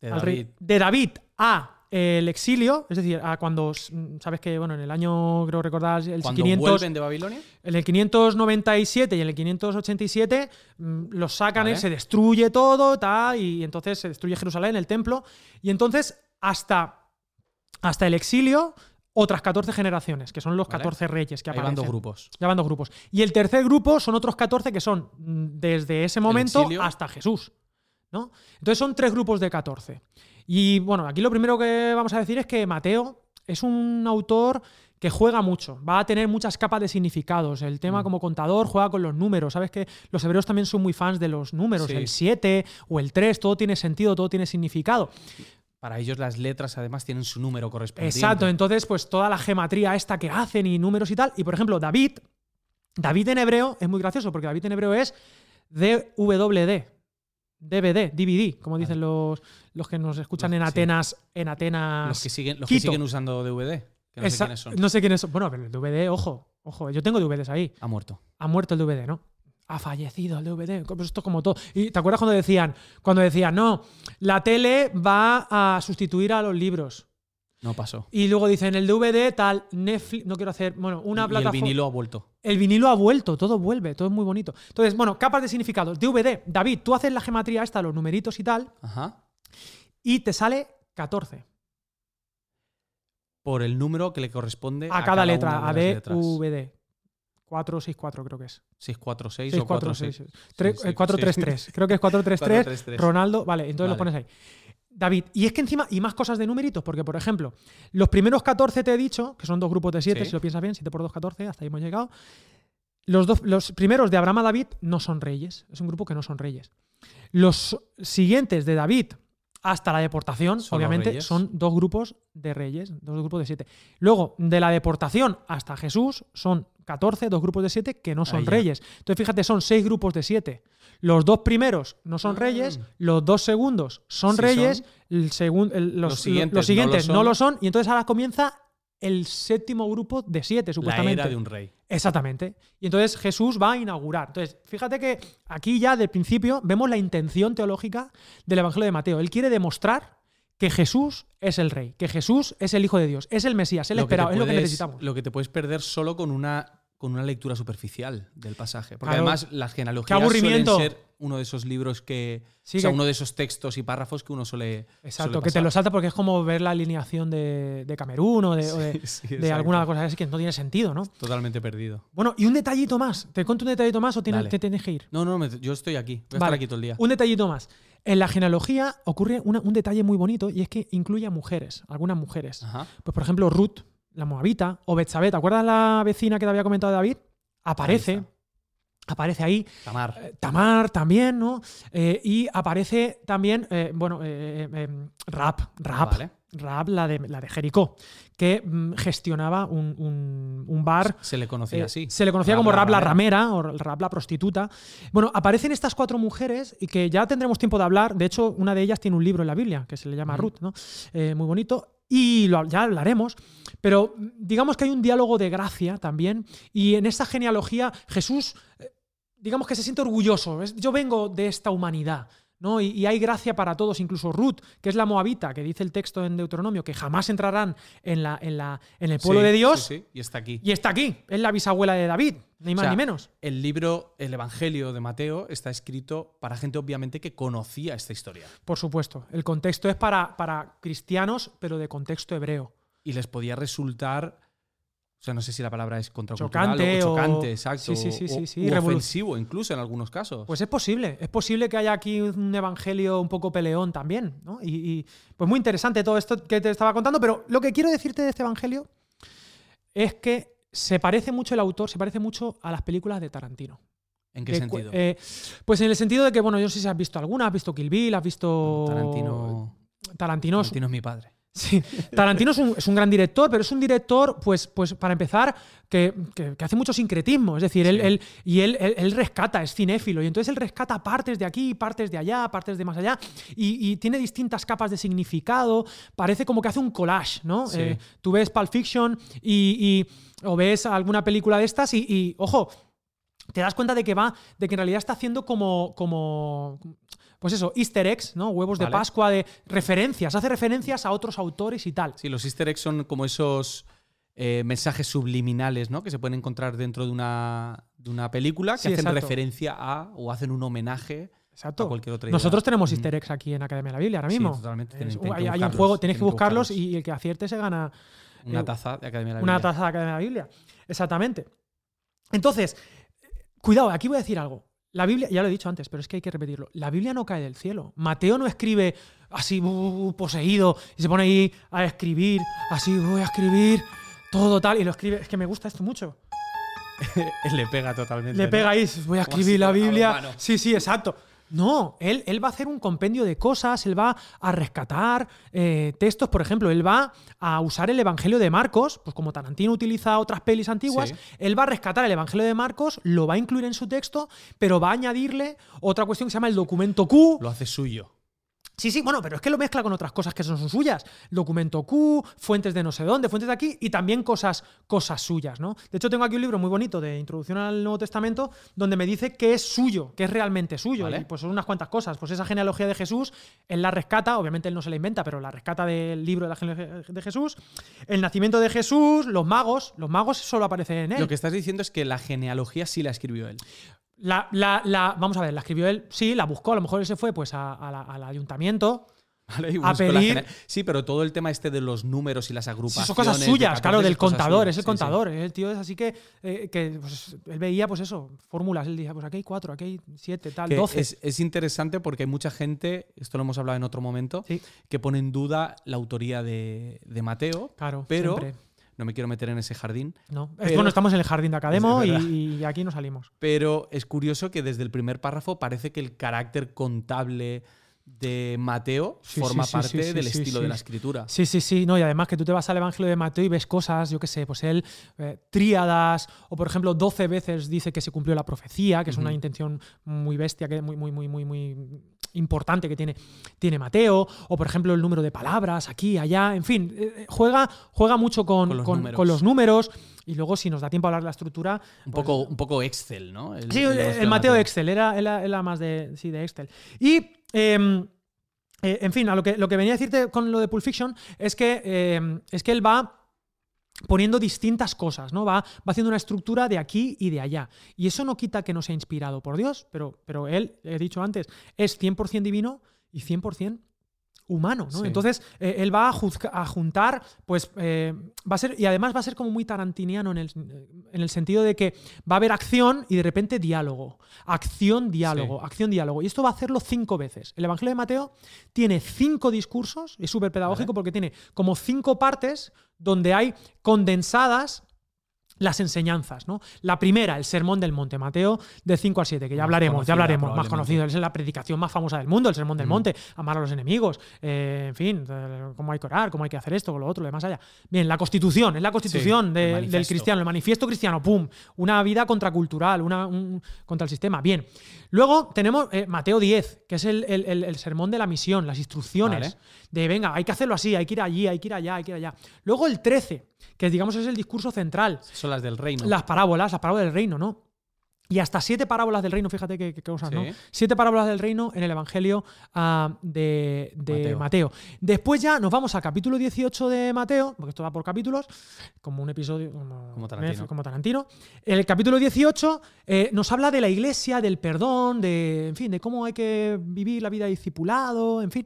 Speaker 2: De
Speaker 1: Al rey-
Speaker 2: David.
Speaker 1: de David a el exilio, es decir, a cuando, mm, sabes que, bueno, en el año, creo recordar, el
Speaker 2: Cuando
Speaker 1: 500,
Speaker 2: vuelven de Babilonia,
Speaker 1: en el 597 y en el 587 mm, los sacan,
Speaker 2: Vale.
Speaker 1: se destruye todo, tal, y entonces se destruye Jerusalén, el templo, y entonces hasta, hasta el exilio, otras 14 generaciones, que son los
Speaker 2: Vale.
Speaker 1: 14 reyes que
Speaker 2: ahí van dos
Speaker 1: aparecen.
Speaker 2: grupos.
Speaker 1: Ya van dos grupos. Y el tercer grupo son otros 14 que son mm, desde ese momento hasta Jesús. ¿no? Entonces son tres grupos de 14. Y bueno, aquí lo primero que vamos a decir es que Mateo es un autor que juega mucho, va a tener muchas capas de significados. El tema
Speaker 2: Mm.
Speaker 1: como contador juega con los números. Sabes que los hebreos también son muy fans de los números,
Speaker 2: Sí.
Speaker 1: el 7 o el 3, todo tiene sentido, todo tiene significado.
Speaker 2: para ellos las letras además tienen su número correspondiente.
Speaker 1: Exacto, entonces pues toda la gematría esta que hacen y números y tal. Y por ejemplo, David, David en hebreo es muy gracioso porque David en hebreo es DWD. DVD, DVD, como dicen los, los que nos escuchan
Speaker 2: Los-
Speaker 1: en
Speaker 2: sí.
Speaker 1: Atenas, en Atenas.
Speaker 2: Los que siguen, los que siguen usando DVD, que no
Speaker 1: Esa-
Speaker 2: sé quiénes son.
Speaker 1: no sé quiénes son. Bueno, pero el DVD, ojo, ojo, yo tengo DVDs ahí.
Speaker 2: Ha muerto.
Speaker 1: Ha muerto el DVD, ¿no? Ha fallecido el DVD. Pues esto es como todo. ¿Y te acuerdas cuando decían, cuando decían, no, la tele va a sustituir a los libros?
Speaker 2: No pasó.
Speaker 1: Y luego dicen, el DVD tal, Netflix, no quiero hacer, bueno, una
Speaker 2: y el
Speaker 1: plataforma.
Speaker 2: vinilo ha vuelto.
Speaker 1: El vinilo ha vuelto, todo vuelve, todo es muy bonito. Entonces, bueno, capas de significados. DVD, David, tú haces la gematría esta, los numeritos y tal,
Speaker 2: Ajá.
Speaker 1: Y te sale 14
Speaker 2: Por el número que le corresponde
Speaker 1: a, cada,
Speaker 2: una
Speaker 1: letra, a D. V, D. 464 creo que es.
Speaker 2: 646 o
Speaker 1: 646.
Speaker 2: 46.
Speaker 1: Tre-
Speaker 2: Sí, sí,
Speaker 1: eh, 433. [LAUGHS] Creo que es 433.
Speaker 2: 433.
Speaker 1: Ronaldo, vale, entonces lo
Speaker 2: Vale.
Speaker 1: pones ahí. David, y es que encima, y más cosas de numeritos, porque por ejemplo, los primeros 14 te he dicho, que son dos grupos de 7,
Speaker 2: Sí.
Speaker 1: si lo piensas bien, 7 por 2, 14, hasta ahí hemos llegado. Los, dos, los primeros de Abraham a David no son reyes, es un grupo que no son reyes. Los siguientes de David hasta la deportación,
Speaker 2: Son
Speaker 1: obviamente, son dos grupos de reyes, dos grupos de siete. Luego, de la deportación hasta Jesús, son 14, dos grupos de siete que no son
Speaker 2: Ahí ya.
Speaker 1: reyes. Entonces, fíjate, son seis grupos de siete. Los dos primeros no son
Speaker 2: Ah.
Speaker 1: reyes, los dos segundos son
Speaker 2: Sí
Speaker 1: reyes,
Speaker 2: son.
Speaker 1: el segun- el- los,
Speaker 2: Los siguientes
Speaker 1: los siguientes
Speaker 2: no
Speaker 1: no,
Speaker 2: lo son.
Speaker 1: y entonces ahora comienza el séptimo grupo de siete,
Speaker 2: La
Speaker 1: supuestamente.
Speaker 2: era de un rey.
Speaker 1: Exactamente. Y entonces Jesús va a inaugurar. Entonces, fíjate que aquí ya del principio vemos la intención teológica del Evangelio de Mateo. Él quiere demostrar que Jesús es el rey, que Jesús es el Hijo de Dios, es el Mesías, el
Speaker 2: Lo
Speaker 1: esperado, es lo que necesitamos.
Speaker 2: Lo que te puedes perder solo con una, con una lectura superficial del pasaje. Porque
Speaker 1: Claro.
Speaker 2: además las genealogías suelen ser uno de esos libros que.
Speaker 1: Sí,
Speaker 2: o sea,
Speaker 1: que-
Speaker 2: uno de esos textos y párrafos que uno suele.
Speaker 1: Exacto,
Speaker 2: suele
Speaker 1: que te lo salta porque es como ver la alineación de, de Camerún o de, o de-
Speaker 2: Sí, [LAUGHS] sí,
Speaker 1: de
Speaker 2: exacto.
Speaker 1: alguna cosa así que no tiene sentido, ¿no?
Speaker 2: Totalmente perdido.
Speaker 1: Bueno, y un detallito más. ¿Te cuento un detallito más o tienes- te tienes que ir?
Speaker 2: No, no, me- yo estoy aquí. Voy a
Speaker 1: Vale.
Speaker 2: estar aquí todo el día.
Speaker 1: Un detallito más. En la genealogía ocurre una- un detalle muy bonito y es que incluye a mujeres, algunas mujeres.
Speaker 2: Ajá.
Speaker 1: Pues por ejemplo, Ruth, la moabita, o Betsabé, ¿te acuerdas la vecina que te había comentado David? Aparece,
Speaker 2: Ahí
Speaker 1: aparece ahí.
Speaker 2: Tamar.
Speaker 1: Eh, Tamar también, ¿no? Eh, y aparece también, eh, bueno, Rab,
Speaker 2: Vale.
Speaker 1: Rab, la de, la de Jericó, que mm, gestionaba un, un- un bar
Speaker 2: Se le conocía así.
Speaker 1: Se le conocía
Speaker 2: Rab
Speaker 1: como Rab la
Speaker 2: ramera.
Speaker 1: o Rab la prostituta. Bueno, aparecen estas cuatro mujeres y que ya tendremos tiempo de hablar. De hecho, una de ellas tiene un libro en la Biblia que se le llama. Ruth, ¿no? Muy bonito. Y lo- ya hablaremos. Pero digamos que hay un diálogo de gracia también. Y en esta genealogía, Jesús, eh, digamos que se siente orgulloso. Yo vengo de esta humanidad. ¿No? Y, y hay gracia para todos, incluso Ruth, que es la moabita, que dice el texto en Deuteronomio, que jamás entrarán en, la, en, la, en el pueblo
Speaker 2: Sí,
Speaker 1: de Dios.
Speaker 2: sí, sí, Y está aquí.
Speaker 1: Y está aquí, es la bisabuela de David, ni más
Speaker 2: O sea,
Speaker 1: ni menos.
Speaker 2: El libro, el Evangelio de Mateo, está escrito para gente obviamente que conocía esta historia.
Speaker 1: Por supuesto. El contexto es para, para cristianos, pero de contexto hebreo.
Speaker 2: Y les podía resultar, o sea, no sé si la palabra es contracultural
Speaker 1: Chocante
Speaker 2: o
Speaker 1: o-
Speaker 2: chocante, exacto.
Speaker 1: Sí, sí, sí, sí,
Speaker 2: ofensivo incluso en algunos casos.
Speaker 1: Pues es posible, es posible que haya aquí un evangelio un poco peleón también, ¿no? Y, y, pues muy interesante todo esto que te estaba contando, pero lo que quiero decirte de este evangelio es que se parece mucho el autor, se parece mucho a las películas de Tarantino.
Speaker 2: ¿En qué
Speaker 1: De
Speaker 2: sentido?
Speaker 1: eh, pues en el sentido de que, bueno, yo no sé si has visto alguna, has visto Kill Bill, has visto...
Speaker 2: Tarantino,
Speaker 1: Tarantino es
Speaker 2: mi padre.
Speaker 1: Sí, Tarantino es un, es un gran director, pero es un director, pues, pues para empezar, que, que- que hace mucho sincretismo. Es decir, él, él- y él, él- él rescata, es cinéfilo, y entonces él rescata partes de aquí, partes de allá, partes de más allá, y, y tiene distintas capas de significado. Parece como que hace un collage, ¿no?
Speaker 2: Sí.
Speaker 1: Eh, tú ves Pulp Fiction y, y- o ves alguna película de estas y, y, ojo, te das cuenta de que va, de que en realidad está haciendo como, como pues eso, easter eggs, ¿no? Huevos de. Pascua de referencias, hace referencias a otros autores y tal.
Speaker 2: Sí, los easter eggs son como esos eh, mensajes subliminales, ¿no? Que se pueden encontrar dentro de una, de una película que
Speaker 1: Sí,
Speaker 2: hacen
Speaker 1: exacto.
Speaker 2: referencia a o hacen un homenaje a cualquier otra idea.
Speaker 1: Nosotros tenemos
Speaker 2: Mm.
Speaker 1: easter eggs aquí en Academia de la Biblia ahora
Speaker 2: Sí,
Speaker 1: mismo.
Speaker 2: totalmente.
Speaker 1: Es- hay, hay un juego, tienes que buscarlos y el que acierte se gana
Speaker 2: Una
Speaker 1: eh,
Speaker 2: taza de Academia de la
Speaker 1: una
Speaker 2: Biblia.
Speaker 1: taza de Academia de la Biblia. Exactamente. Entonces, cuidado, aquí voy a decir algo. La Biblia, ya lo he dicho antes, pero es que hay que repetirlo. La Biblia no cae del cielo. Mateo no escribe así uh, poseído y se pone ahí a escribir, así voy a escribir todo tal y lo escribe. Es que me gusta esto mucho. [LAUGHS]
Speaker 2: Le pega totalmente.
Speaker 1: Le
Speaker 2: ¿no?
Speaker 1: pega ahí, voy a escribir la Biblia. Sí, sí, exacto. No, él, él va a hacer un compendio de cosas, él va a rescatar eh, textos, por ejemplo, él va a usar el Evangelio de Marcos, pues como Tarantino utiliza otras pelis antiguas,
Speaker 2: Sí.
Speaker 1: él va a rescatar el Evangelio de Marcos, lo va a incluir en su texto, pero va a añadirle otra cuestión que se llama el documento Q.
Speaker 2: Lo hace suyo.
Speaker 1: Sí, sí, bueno, pero es que lo mezcla con otras cosas que son suyas. Documento Q, fuentes de no sé dónde, fuentes de aquí y también cosas, cosas suyas, ¿no? De hecho, tengo aquí un libro muy bonito de Introducción al Nuevo Testamento donde me dice que es suyo, que es realmente suyo.
Speaker 2: Vale.
Speaker 1: Y pues son unas cuantas cosas. Pues esa genealogía de Jesús, él la rescata, obviamente él no se la inventa, pero la rescata del libro de la genealogía de Jesús. El nacimiento de Jesús, los magos, los magos solo aparecen en él.
Speaker 2: Lo que estás diciendo es que la genealogía sí la escribió él.
Speaker 1: La, la- la- vamos a ver, la escribió él, sí, la buscó, a lo mejor él se fue pues a- al ayuntamiento. A pedir-
Speaker 2: Sí, pero todo el tema este de los números y las
Speaker 1: Sí,
Speaker 2: agrupaciones.
Speaker 1: son cosas suyas,
Speaker 2: 14
Speaker 1: claro, del contador, es el
Speaker 2: Sí, sí.
Speaker 1: contador. El tío es así que, eh, que pues, él veía, pues eso, fórmulas. Él decía, pues aquí hay cuatro, aquí hay siete, tal,
Speaker 2: Que
Speaker 1: doce.
Speaker 2: es, es interesante porque hay mucha gente, esto lo hemos hablado en otro momento, que pone en duda la autoría de, de Mateo,
Speaker 1: claro,
Speaker 2: pero
Speaker 1: siempre.
Speaker 2: No me quiero meter en ese jardín,
Speaker 1: No. Es- bueno, estamos en el jardín de Academo y aquí no salimos.
Speaker 2: pero es curioso que desde el primer párrafo parece que el carácter contable de Mateo
Speaker 1: Sí,
Speaker 2: forma
Speaker 1: sí,
Speaker 2: parte
Speaker 1: sí,
Speaker 2: del estilo de la escritura.
Speaker 1: Sí, sí, sí, no, y además que tú te vas al Evangelio de Mateo y ves cosas, yo qué sé, pues él, eh, tríadas, o por ejemplo, 12 veces dice que se cumplió la profecía, que es una intención muy bestia, que muy, muy, muy, muy, muy importante que tiene, tiene Mateo, o por ejemplo, el número de palabras aquí, allá, en fin, eh, juega, juega mucho con,
Speaker 2: Con los
Speaker 1: con-
Speaker 2: números.
Speaker 1: con los números, y luego, si nos da tiempo a hablar de la estructura,
Speaker 2: Un
Speaker 1: pues-
Speaker 2: poco, un poco Excel, ¿no? El,
Speaker 1: Sí,
Speaker 2: el
Speaker 1: Mateo Excel, era, era, era más de, sí, de Excel. Y, em, eh, en fin, a lo que, lo que venía a decirte con lo de Pulp Fiction es que, em, es que él va poniendo distintas cosas, ¿no? Va, va haciendo una estructura de aquí y de allá. Y eso no quita que no sea inspirado por Dios, pero, pero él, he dicho antes, es 100% divino y 100% humano, ¿no?
Speaker 2: Sí.
Speaker 1: Entonces, eh, él va a, juzga- a juntar, pues, eh, va a ser, y además va a ser como muy tarantiniano en el, en el sentido de que va a haber acción y de repente diálogo. Acción, diálogo,
Speaker 2: Sí.
Speaker 1: acción, diálogo. Y esto va a hacerlo cinco veces. El Evangelio de Mateo tiene cinco discursos, es súper pedagógico
Speaker 2: Vale.
Speaker 1: porque tiene como cinco partes donde hay condensadas las enseñanzas, ¿no? La primera, el sermón del monte, Mateo, de 5 a 7, que ya
Speaker 2: Más
Speaker 1: hablaremos,
Speaker 2: conocida,
Speaker 1: ya hablaremos, más conocido, es la predicación más famosa del mundo, el sermón del
Speaker 2: Mm.
Speaker 1: monte, amar a los enemigos, eh, en fin, eh, cómo hay que orar, cómo hay que hacer esto, lo otro, lo de más allá. Bien, la constitución, es la constitución
Speaker 2: el
Speaker 1: de- del cristiano, el manifiesto cristiano, pum, una vida contracultural, una, un- contra el sistema. Bien. Luego tenemos eh, Mateo 10, que es el, el- el- el sermón de la misión, las instrucciones
Speaker 2: Vale.
Speaker 1: de venga, hay que hacerlo así, hay que ir allí, hay que ir allá, hay que ir allá. Luego el 13, que digamos es el discurso central,
Speaker 2: Son las del reino.
Speaker 1: las parábolas, las parábolas del reino, ¿no? Y hasta siete parábolas del reino, fíjate qué, cosas, ¿no? Siete parábolas del reino en el Evangelio ah, de, de Mateo.
Speaker 2: Mateo.
Speaker 1: Después ya nos vamos al capítulo 18 de Mateo, porque esto va por capítulos, como un episodio como,
Speaker 2: Como Tarantino.
Speaker 1: como Tarantino. El capítulo 18 eh, nos habla de la iglesia, del perdón, de, en fin, de cómo hay que vivir la vida discipulado, en fin.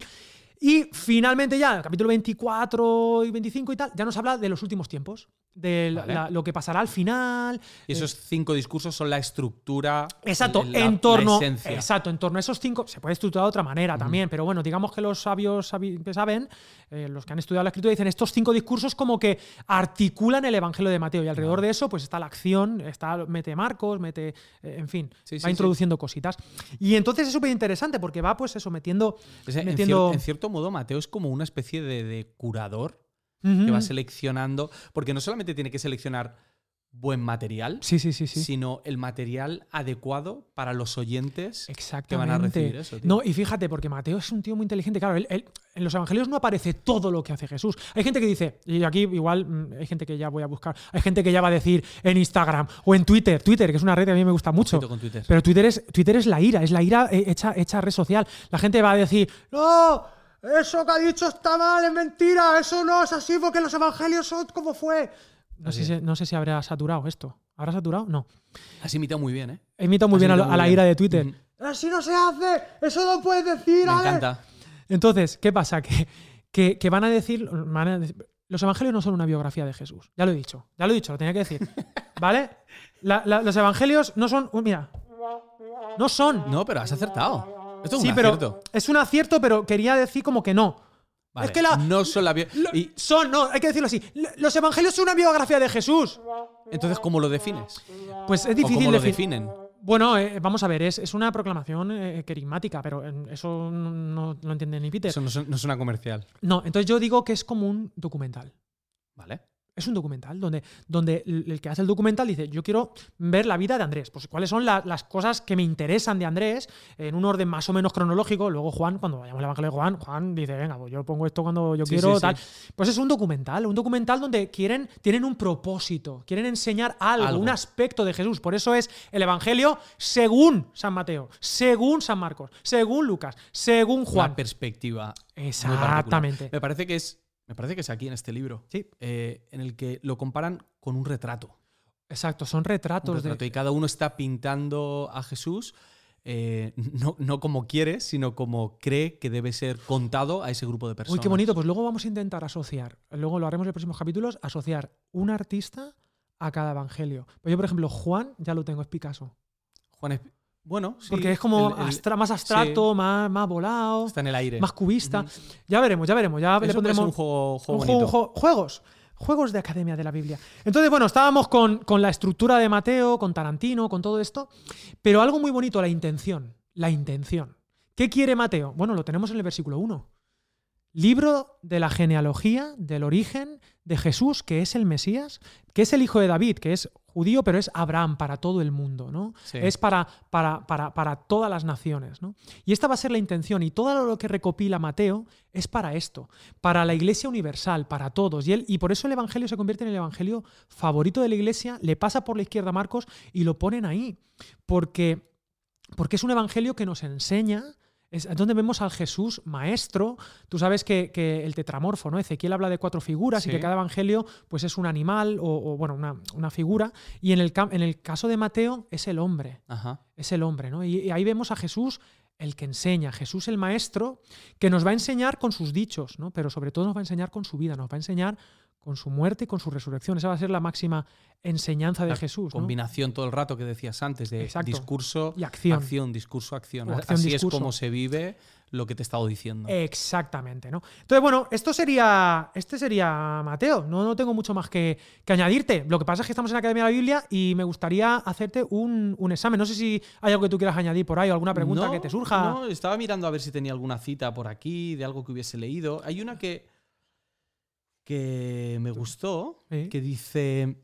Speaker 1: Y finalmente ya, el capítulo 24 y 25 y tal, ya nos habla de los últimos tiempos, de la-
Speaker 2: Vale.
Speaker 1: la- lo que pasará al final.
Speaker 2: Y esos cinco discursos son la estructura.
Speaker 1: Exacto,
Speaker 2: el-
Speaker 1: en torno.
Speaker 2: la
Speaker 1: exacto, en torno a esos cinco. Se puede estructurar de otra manera también, pero bueno, digamos que los sabios saben, eh, los que han estudiado la escritura, dicen estos cinco discursos como que articulan el Evangelio de Mateo. Y alrededor de eso, pues está la acción, está, mete Marcos, mete. eh, en fin,
Speaker 2: Sí,
Speaker 1: va
Speaker 2: sí, sí.
Speaker 1: introduciendo cositas. Y entonces es súper interesante porque va, pues eso, metiendo.
Speaker 2: Es- en,
Speaker 1: metiendo-
Speaker 2: cier- en cierto modo, Mateo es como una especie de, de curador Que va seleccionando. Porque no solamente tiene que seleccionar buen material,
Speaker 1: Sí, sí, sí, sí.
Speaker 2: sino el material adecuado para los oyentes
Speaker 1: Exactamente.
Speaker 2: que van a recibir eso. tío.
Speaker 1: No, y fíjate, porque Mateo es un tío muy inteligente. Claro, él- él- en los evangelios no aparece todo lo que hace Jesús. Hay gente que dice, y aquí igual mm, hay gente que ya voy a buscar, hay gente que ya va a decir en Instagram o en Twitter, Twitter, que es una red que a mí me gusta mucho.
Speaker 2: Con Twitter.
Speaker 1: Pero Twitter es, Twitter es la ira, es la ira eh, hecha, hecha red social. La gente va a decir, no, eso que ha dicho está mal, es mentira, eso no es así porque los evangelios son como fue. No sé, si, no sé si habrá saturado esto. ¿Habrá saturado? No.
Speaker 2: Has imitado muy bien, ¿eh?
Speaker 1: He imitado muy
Speaker 2: Has
Speaker 1: bien a,
Speaker 2: imitado
Speaker 1: lo- a
Speaker 2: muy
Speaker 1: la
Speaker 2: bien.
Speaker 1: ira de Twitter.
Speaker 2: Mm,
Speaker 1: Así no se hace, eso no puedes decir,
Speaker 2: Me
Speaker 1: Ale".
Speaker 2: encanta.
Speaker 1: Entonces, ¿qué pasa? Que, que- que van a decir, van a decir- los evangelios no son una biografía de Jesús. Ya lo he dicho, ya lo he dicho, lo tenía que decir. [LAUGHS] ¿Vale? La- la- los evangelios no son. uy, mira. No son.
Speaker 2: No, pero has acertado. Esto es
Speaker 1: sí,
Speaker 2: un
Speaker 1: pero
Speaker 2: acierto.
Speaker 1: es un acierto, pero quería decir como que no.
Speaker 2: Vale,
Speaker 1: es que la-
Speaker 2: no son la
Speaker 1: Lo-
Speaker 2: y
Speaker 1: Son, no, hay que decirlo así. Los evangelios son una biografía de Jesús.
Speaker 2: entonces cómo lo defines?
Speaker 1: Pues es
Speaker 2: ¿O
Speaker 1: difícil
Speaker 2: cómo lo
Speaker 1: defi-
Speaker 2: definen?
Speaker 1: Bueno, eh, vamos a ver, es, es una proclamación eh, querigmática, pero eh, eso no, no lo entiende ni Peter.
Speaker 2: Eso no, es- no es una comercial.
Speaker 1: No, entonces yo digo que es como un documental.
Speaker 2: ¿Vale?
Speaker 1: Es un documental donde, donde el que hace el documental dice, yo quiero ver la vida de Andrés, pues cuáles son la- las cosas que me interesan de Andrés en un orden más o menos cronológico. Luego Juan, cuando vayamos al Evangelio de Juan, Juan dice, venga, pues yo pongo esto cuando yo
Speaker 2: Sí,
Speaker 1: quiero,
Speaker 2: sí,
Speaker 1: tal.
Speaker 2: sí.
Speaker 1: Pues es un documental, un documental donde quieren, tienen un propósito, quieren enseñar algo,
Speaker 2: Algo.
Speaker 1: un aspecto de Jesús. Por eso es el Evangelio según San Mateo, según San Marcos, según Lucas, según Juan.
Speaker 2: Una perspectiva.
Speaker 1: Exactamente.
Speaker 2: Me parece que es. Me parece que es aquí en este libro.
Speaker 1: Sí.
Speaker 2: eh, en el que lo comparan con un retrato.
Speaker 1: Exacto, son
Speaker 2: Un
Speaker 1: retratos
Speaker 2: retrato,
Speaker 1: de...
Speaker 2: Y cada uno está pintando a Jesús. eh, no, no como quiere, sino como cree que debe ser contado a ese grupo de personas.
Speaker 1: Uy, qué bonito. Pues luego vamos a intentar asociar, luego lo haremos en los próximos capítulos, asociar un artista a cada evangelio. Pues yo, por ejemplo, Juan ya lo tengo, es Picasso.
Speaker 2: Juan es- Bueno, sí,
Speaker 1: Porque es como
Speaker 2: el- el-
Speaker 1: astra- más abstracto, más, más volado,
Speaker 2: está en el aire.
Speaker 1: más cubista. Ya veremos, ya veremos. Ya
Speaker 2: Eso
Speaker 1: le pondremos
Speaker 2: un juego, juego
Speaker 1: un
Speaker 2: bonito.
Speaker 1: juego- juegos. Juegos de Academia de la Biblia. Entonces, bueno, estábamos con, con la estructura de Mateo, con Tarantino, con todo esto, pero algo muy bonito, la intención. La intención. ¿Qué quiere Mateo? Bueno, lo tenemos en el versículo 1. Libro de la genealogía, del origen de Jesús, que es el Mesías, que es el hijo de David, que es judío, pero es Abraham para todo el mundo, ¿no?
Speaker 2: Sí.
Speaker 1: Es para, para, para, para todas las naciones, ¿no? Y esta va a ser la intención, y todo lo que recopila Mateo es para esto, para la iglesia universal, para todos. Y, él, y por eso el Evangelio se convierte en el Evangelio favorito de la iglesia, le pasa por la izquierda a Marcos y lo ponen ahí, porque, porque es un Evangelio que nos enseña. Es donde vemos al Jesús maestro. Tú sabes que, que el tetramorfo, ¿no? Ezequiel habla de cuatro figuras y que cada evangelio pues, es un animal o, o, bueno, una, una figura. Y en el, en el caso de Mateo es el hombre
Speaker 2: Ajá.
Speaker 1: es el hombre, ¿no? Y, y ahí vemos a Jesús el que enseña, Jesús el maestro, que nos va a enseñar con sus dichos, ¿no? Pero sobre todo nos va a enseñar con su vida, nos va a enseñar con su muerte y con su resurrección. Esa va a ser la máxima enseñanza de
Speaker 2: La
Speaker 1: Jesús, ¿no?
Speaker 2: Combinación todo el rato que decías antes de
Speaker 1: Exacto.
Speaker 2: discurso,
Speaker 1: Y acción.
Speaker 2: acción, discurso, acción.
Speaker 1: O acción,
Speaker 2: Así
Speaker 1: discurso.
Speaker 2: es como se vive lo que te he estado diciendo.
Speaker 1: Exactamente, ¿no? Entonces, bueno, esto sería. Este sería Mateo. No, no tengo mucho más que, que añadirte. Lo que pasa es que estamos en la Academia de la Biblia y me gustaría hacerte un, un examen. No sé si hay algo que tú quieras añadir por ahí o alguna pregunta
Speaker 2: No,
Speaker 1: que te surja.
Speaker 2: No, estaba mirando a ver si tenía alguna cita por aquí, de algo que hubiese leído. Hay una que, que me gustó, que dice,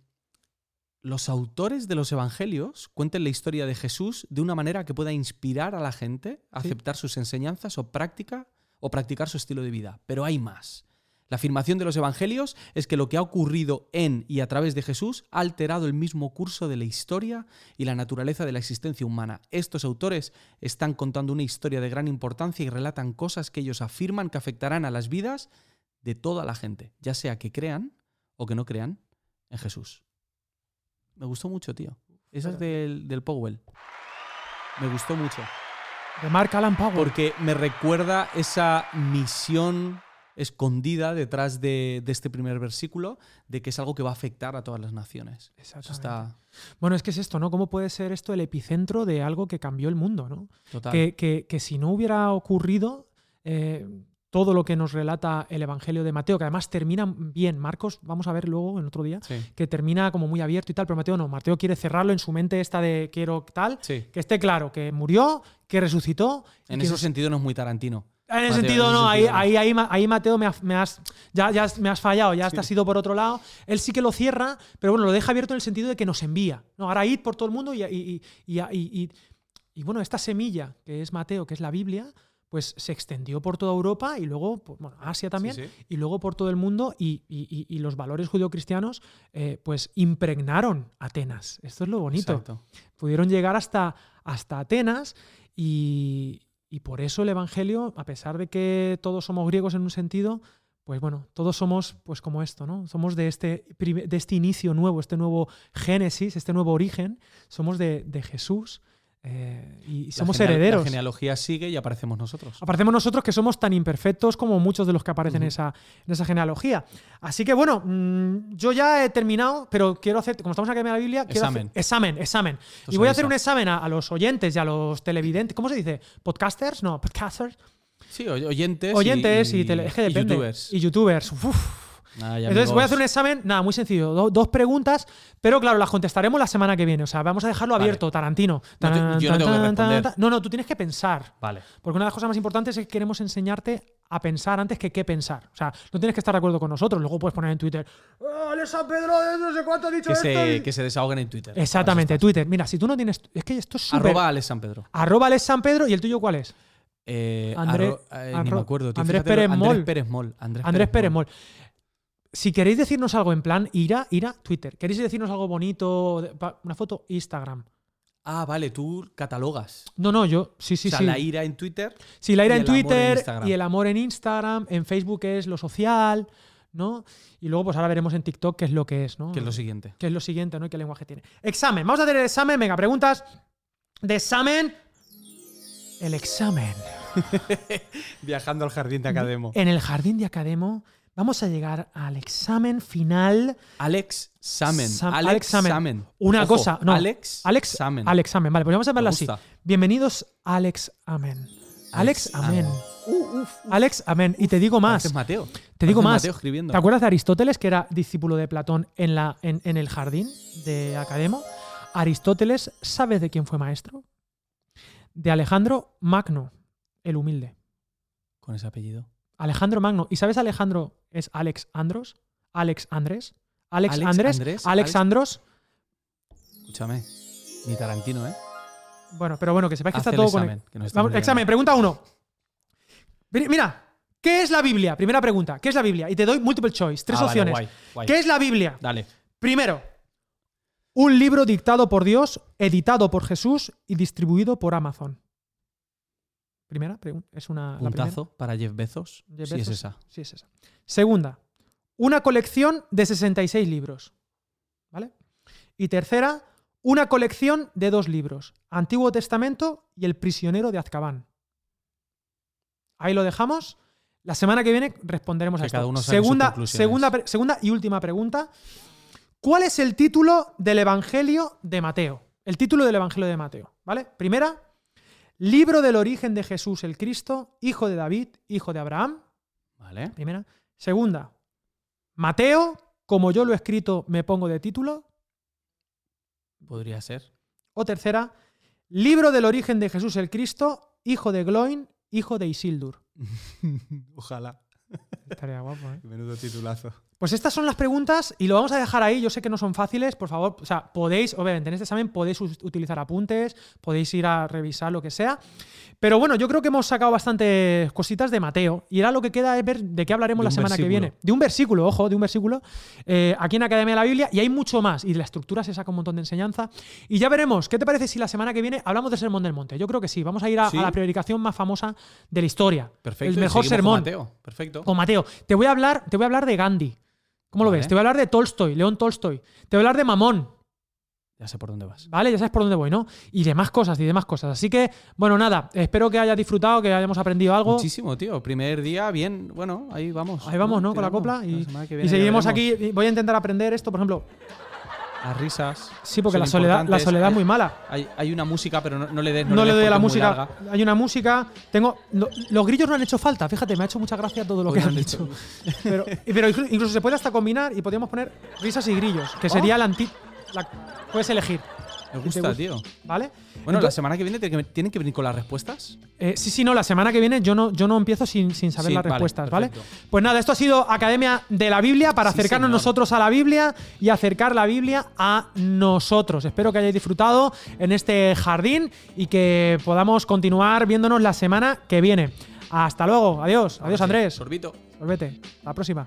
Speaker 2: los autores de los evangelios cuenten la historia de Jesús de una manera que pueda inspirar a la gente a
Speaker 1: Sí.
Speaker 2: aceptar sus enseñanzas o práctica o practicar su estilo de vida. Pero hay más. La afirmación de los evangelios es que lo que ha ocurrido en y a través de Jesús ha alterado el mismo curso de la historia y la naturaleza de la existencia humana. Estos autores están contando una historia de gran importancia y relatan cosas que ellos afirman que afectarán a las vidas de toda la gente, ya sea que crean o que no crean en Jesús. Me gustó mucho, tío. Esa es del, del Powell. Me gustó mucho.
Speaker 1: De Mark Allen Powell.
Speaker 2: Porque me recuerda esa misión escondida detrás de, de este primer versículo, de que es algo que va a afectar a todas las naciones. Eso está
Speaker 1: Bueno, es que es esto, ¿no? ¿Cómo puede ser esto el epicentro de algo que cambió el mundo, ¿no?
Speaker 2: total.
Speaker 1: Que, que- que si no hubiera ocurrido eh, todo lo que nos relata el Evangelio de Mateo, que además termina bien, Marcos, vamos a ver luego en otro día,
Speaker 2: Sí,
Speaker 1: que termina como muy abierto y tal, pero Mateo no, Mateo quiere cerrarlo en su mente esta de quiero tal,
Speaker 2: sí.
Speaker 1: que esté claro, que murió, que resucitó.
Speaker 2: En
Speaker 1: que
Speaker 2: ese
Speaker 1: nos-
Speaker 2: sentido no es muy Tarantino.
Speaker 1: en ese
Speaker 2: Mateo,
Speaker 1: sentido,
Speaker 2: en ese
Speaker 1: no, ahí,
Speaker 2: sentido no.
Speaker 1: ahí, ahí, ahí, Mateo me, ha- me has, ya, ya me has fallado, ya
Speaker 2: Sí.
Speaker 1: te has ido por otro lado. Él sí que lo cierra, pero bueno, lo deja abierto en el sentido de que nos envía. ¿no? Ahora id por todo el mundo y, y- y- y- y- y- y, bueno, esta semilla que es Mateo, que es la Biblia, pues se extendió por toda Europa y luego, por- bueno, Asia también,
Speaker 2: Sí, sí.
Speaker 1: y luego por todo el mundo y, y- los valores judeocristianos eh, pues impregnaron Atenas. Esto es lo bonito
Speaker 2: Exacto.
Speaker 1: pudieron llegar hasta, hasta Atenas y, y por eso el Evangelio, a pesar de que todos somos griegos en un sentido, pues bueno, todos somos pues como esto, ¿no? Somos de este, de este inicio nuevo, este nuevo génesis, este nuevo origen, somos de, de Jesús eh, y somos herederos.
Speaker 2: La genealogía sigue y aparecemos nosotros.
Speaker 1: Aparecemos nosotros que somos tan imperfectos como muchos de los que aparecen en, esa, en esa genealogía. Así que bueno, mm, yo ya he terminado, pero quiero hacer, como estamos en la Academia de la Biblia, quiero
Speaker 2: Examen.
Speaker 1: hacer- examen, examen. Y voy a hacer un examen a, a los oyentes y a los televidentes. ¿Cómo se dice? ¿Podcasters? No, podcasters.
Speaker 2: Sí, oy- oyentes. y-
Speaker 1: Oyentes y,
Speaker 2: y,
Speaker 1: tele- es que
Speaker 2: y
Speaker 1: depende.
Speaker 2: youtubers.
Speaker 1: Y youtubers. Uf. Entonces voy a
Speaker 2: amigos.
Speaker 1: hacer un examen, nada, muy sencillo, do- dos preguntas, pero claro, las contestaremos la semana que viene. O sea, vamos a dejarlo
Speaker 2: Vale.
Speaker 1: abierto, Tarantino.
Speaker 2: No te- yo no tengo que
Speaker 1: Tan, tan,
Speaker 2: responder.
Speaker 1: tan. No, no, tú tienes que pensar.
Speaker 2: Vale.
Speaker 1: Porque una de las cosas más importantes es que queremos enseñarte a pensar antes que qué pensar. O sea, no tienes que estar de acuerdo con nosotros. Luego puedes poner en Twitter, "Ah, Ale San Pedro, no sé cuánto ha dicho
Speaker 2: Que
Speaker 1: esto.
Speaker 2: se,
Speaker 1: y-".
Speaker 2: que se desahoguen en Twitter.
Speaker 1: Exactamente, Twitter. Mira, si tú no tienes. Es que esto es súper.
Speaker 2: Arroba Alex San Pedro.
Speaker 1: Arroba Alex San Pedro y el tuyo cuál es?
Speaker 2: Eh, eh, ni
Speaker 1: arro-
Speaker 2: me acuerdo, tío.
Speaker 1: Andrés
Speaker 2: Fíjate lo-
Speaker 1: Pérez Moll.
Speaker 2: Andrés Pérez Moll. Andrés,
Speaker 1: Andrés Pérez Moll. Si queréis decirnos algo en plan, ir a, ir a Twitter. ¿Queréis decirnos algo bonito? Una foto, Instagram.
Speaker 2: Ah, vale, tú catalogas.
Speaker 1: No, no, yo. Sí, sí,
Speaker 2: o sea,
Speaker 1: sí.
Speaker 2: la ira en Twitter.
Speaker 1: Sí, la ira en Twitter y el amor en Instagram. En Facebook es lo social, ¿no? Y luego, pues ahora veremos en TikTok qué es lo que es, ¿no?
Speaker 2: Que es lo siguiente.
Speaker 1: ¿Qué es lo siguiente, ¿no? Y qué lenguaje tiene. Examen. Vamos a hacer el examen. Venga, preguntas de examen. El examen. [LAUGHS]
Speaker 2: Viajando al jardín de Academo.
Speaker 1: En el jardín de Academo vamos a llegar al examen final.
Speaker 2: Alex Samen.
Speaker 1: Sam-
Speaker 2: Alex,
Speaker 1: Alex Samen.
Speaker 2: Samen.
Speaker 1: Una
Speaker 2: Ojo,
Speaker 1: cosa, no.
Speaker 2: Alex,
Speaker 1: Alex
Speaker 2: Samen.
Speaker 1: Alex Amen. Vale, pues vamos a verlo así. Bienvenidos, Alex Amen. Alex,
Speaker 2: Alex
Speaker 1: Amen.
Speaker 2: Amen. Uh,
Speaker 1: Alex Amen. Y te digo más.
Speaker 2: Pareces Mateo.
Speaker 1: Te digo más.
Speaker 2: Mateo escribiendo.
Speaker 1: ¿Te acuerdas de Aristóteles, que era discípulo de Platón en, la, en, en el jardín de Academo? Aristóteles, ¿sabes de quién fue maestro? De Alejandro Magno, el humilde.
Speaker 2: Con ese apellido.
Speaker 1: Alejandro Magno. ¿Y sabes Alejandro es Alex Andros? Alex Andrés. Alex,
Speaker 2: Alex
Speaker 1: Andrés.
Speaker 2: Andrés,
Speaker 1: Alex Andros.
Speaker 2: Escúchame. Ni Tarantino, ¿eh?
Speaker 1: Bueno, pero bueno, que sepáis que está
Speaker 2: el
Speaker 1: todo
Speaker 2: examen,
Speaker 1: conectado.
Speaker 2: que nos estamos
Speaker 1: Vamos,
Speaker 2: liando.
Speaker 1: examen, pregunta uno. Mi- Mira, ¿qué es la Biblia? Primera pregunta. ¿Qué es la Biblia? Y te doy multiple choice, tres
Speaker 2: Ah, vale,
Speaker 1: opciones.
Speaker 2: guay, guay.
Speaker 1: ¿Qué es la Biblia?
Speaker 2: Dale.
Speaker 1: Primero, un libro dictado por Dios, editado por Jesús y distribuido por Amazon. Primera pregunta. Es una. la.
Speaker 2: Puntazo para Jeff Bezos.
Speaker 1: Jeff
Speaker 2: Sí, es esa.
Speaker 1: Sí, es esa. Segunda, una colección de 66 libros. ¿Vale? Y tercera, una colección de dos libros: Antiguo Testamento y El prisionero de Azkaban. Ahí lo dejamos. La semana que viene responderemos a esto.
Speaker 2: cada uno
Speaker 1: segunda, segunda, segunda y última pregunta. ¿Cuál es el título del Evangelio de Mateo? El título del Evangelio de Mateo, ¿vale? Primera, Libro del origen de Jesús el Cristo, hijo de David, hijo de Abraham.
Speaker 2: Vale.
Speaker 1: Primera. Segunda, Mateo, como yo lo he escrito, me pongo de título.
Speaker 2: Podría ser.
Speaker 1: O tercera, Libro del origen de Jesús el Cristo, hijo de Gloin, hijo de Isildur. [LAUGHS]
Speaker 2: Ojalá.
Speaker 1: Estaría guapo, ¿eh?
Speaker 2: Menudo titulazo.
Speaker 1: Pues estas son las preguntas y lo vamos a dejar ahí. Yo sé que no son fáciles, por favor. O sea, podéis, obviamente, en este examen podéis utilizar apuntes, podéis ir a revisar lo que sea. Pero bueno, yo creo que hemos sacado bastantes cositas de Mateo. Y ahora lo que queda es ver de qué hablaremos
Speaker 2: De
Speaker 1: la semana que viene. De un versículo, ojo, de un versículo. eh, aquí en Academia de la Biblia. Y hay mucho más. Y de la estructura se saca un montón de enseñanza. Y ya veremos. ¿Qué te parece si la semana que viene hablamos del Sermón del Monte? Yo creo que sí. Vamos a ir a,
Speaker 2: Sí.
Speaker 1: a la predicación más famosa de la historia.
Speaker 2: Perfecto.
Speaker 1: El mejor
Speaker 2: seguimos con
Speaker 1: sermón.
Speaker 2: Mateo. Perfecto.
Speaker 1: Con Mateo. Te voy a hablar, te voy a hablar de Gandhi. ¿Cómo lo
Speaker 2: Vale.
Speaker 1: ves? Te voy a hablar de Tolstoy, León Tolstoy. Te voy a hablar de Mamón,
Speaker 2: Ya sé por dónde vas.
Speaker 1: ¿vale? Ya sabes por dónde voy, ¿no? Y demás cosas y demás cosas. Así que, bueno, nada, espero que hayas disfrutado, que hayamos aprendido algo.
Speaker 2: Muchísimo, tío. Primer día, bien. Bueno, ahí vamos.
Speaker 1: Ahí vamos, ¿no? Con la copla. Y,
Speaker 2: veremos.
Speaker 1: aquí. Voy a intentar aprender esto, por ejemplo.
Speaker 2: Las risas.
Speaker 1: Sí, porque la soledad, la soledad es muy mala.
Speaker 2: Hay, hay una música, pero no, no le des.
Speaker 1: No, le
Speaker 2: des
Speaker 1: doy a la música.
Speaker 2: larga.
Speaker 1: Hay una música. Tengo. lo- los grillos no han hecho falta. Fíjate, me ha hecho mucha gracia todo lo
Speaker 2: Hoy
Speaker 1: que
Speaker 2: no
Speaker 1: han
Speaker 2: han
Speaker 1: dicho. [LAUGHS] Pero, pero inclu- incluso se puede hasta combinar y podríamos poner risas y grillos, que
Speaker 2: Oh.
Speaker 1: sería la anti. la- puedes elegir,
Speaker 2: Me
Speaker 1: te
Speaker 2: gusta,
Speaker 1: gusta.
Speaker 2: tío.
Speaker 1: ¿vale?
Speaker 2: Bueno, la semana que viene que- tienen que venir con las respuestas.
Speaker 1: Eh, sí, sí, no, la semana que viene yo no, yo no empiezo sin, sin saber
Speaker 2: Sí,
Speaker 1: las
Speaker 2: vale,
Speaker 1: respuestas, ¿vale? Pues nada, esto ha sido Academia de la Biblia para
Speaker 2: Sí,
Speaker 1: acercarnos
Speaker 2: señor.
Speaker 1: nosotros a la Biblia y acercar la Biblia a nosotros. Espero que hayáis disfrutado en este jardín y que podamos continuar viéndonos la semana que viene. Hasta luego, adiós, adiós Andrés.
Speaker 2: Sorbito.
Speaker 1: Volvete, la próxima.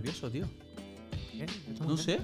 Speaker 2: Nervioso, tío.
Speaker 1: ¿Qué?
Speaker 2: No sé.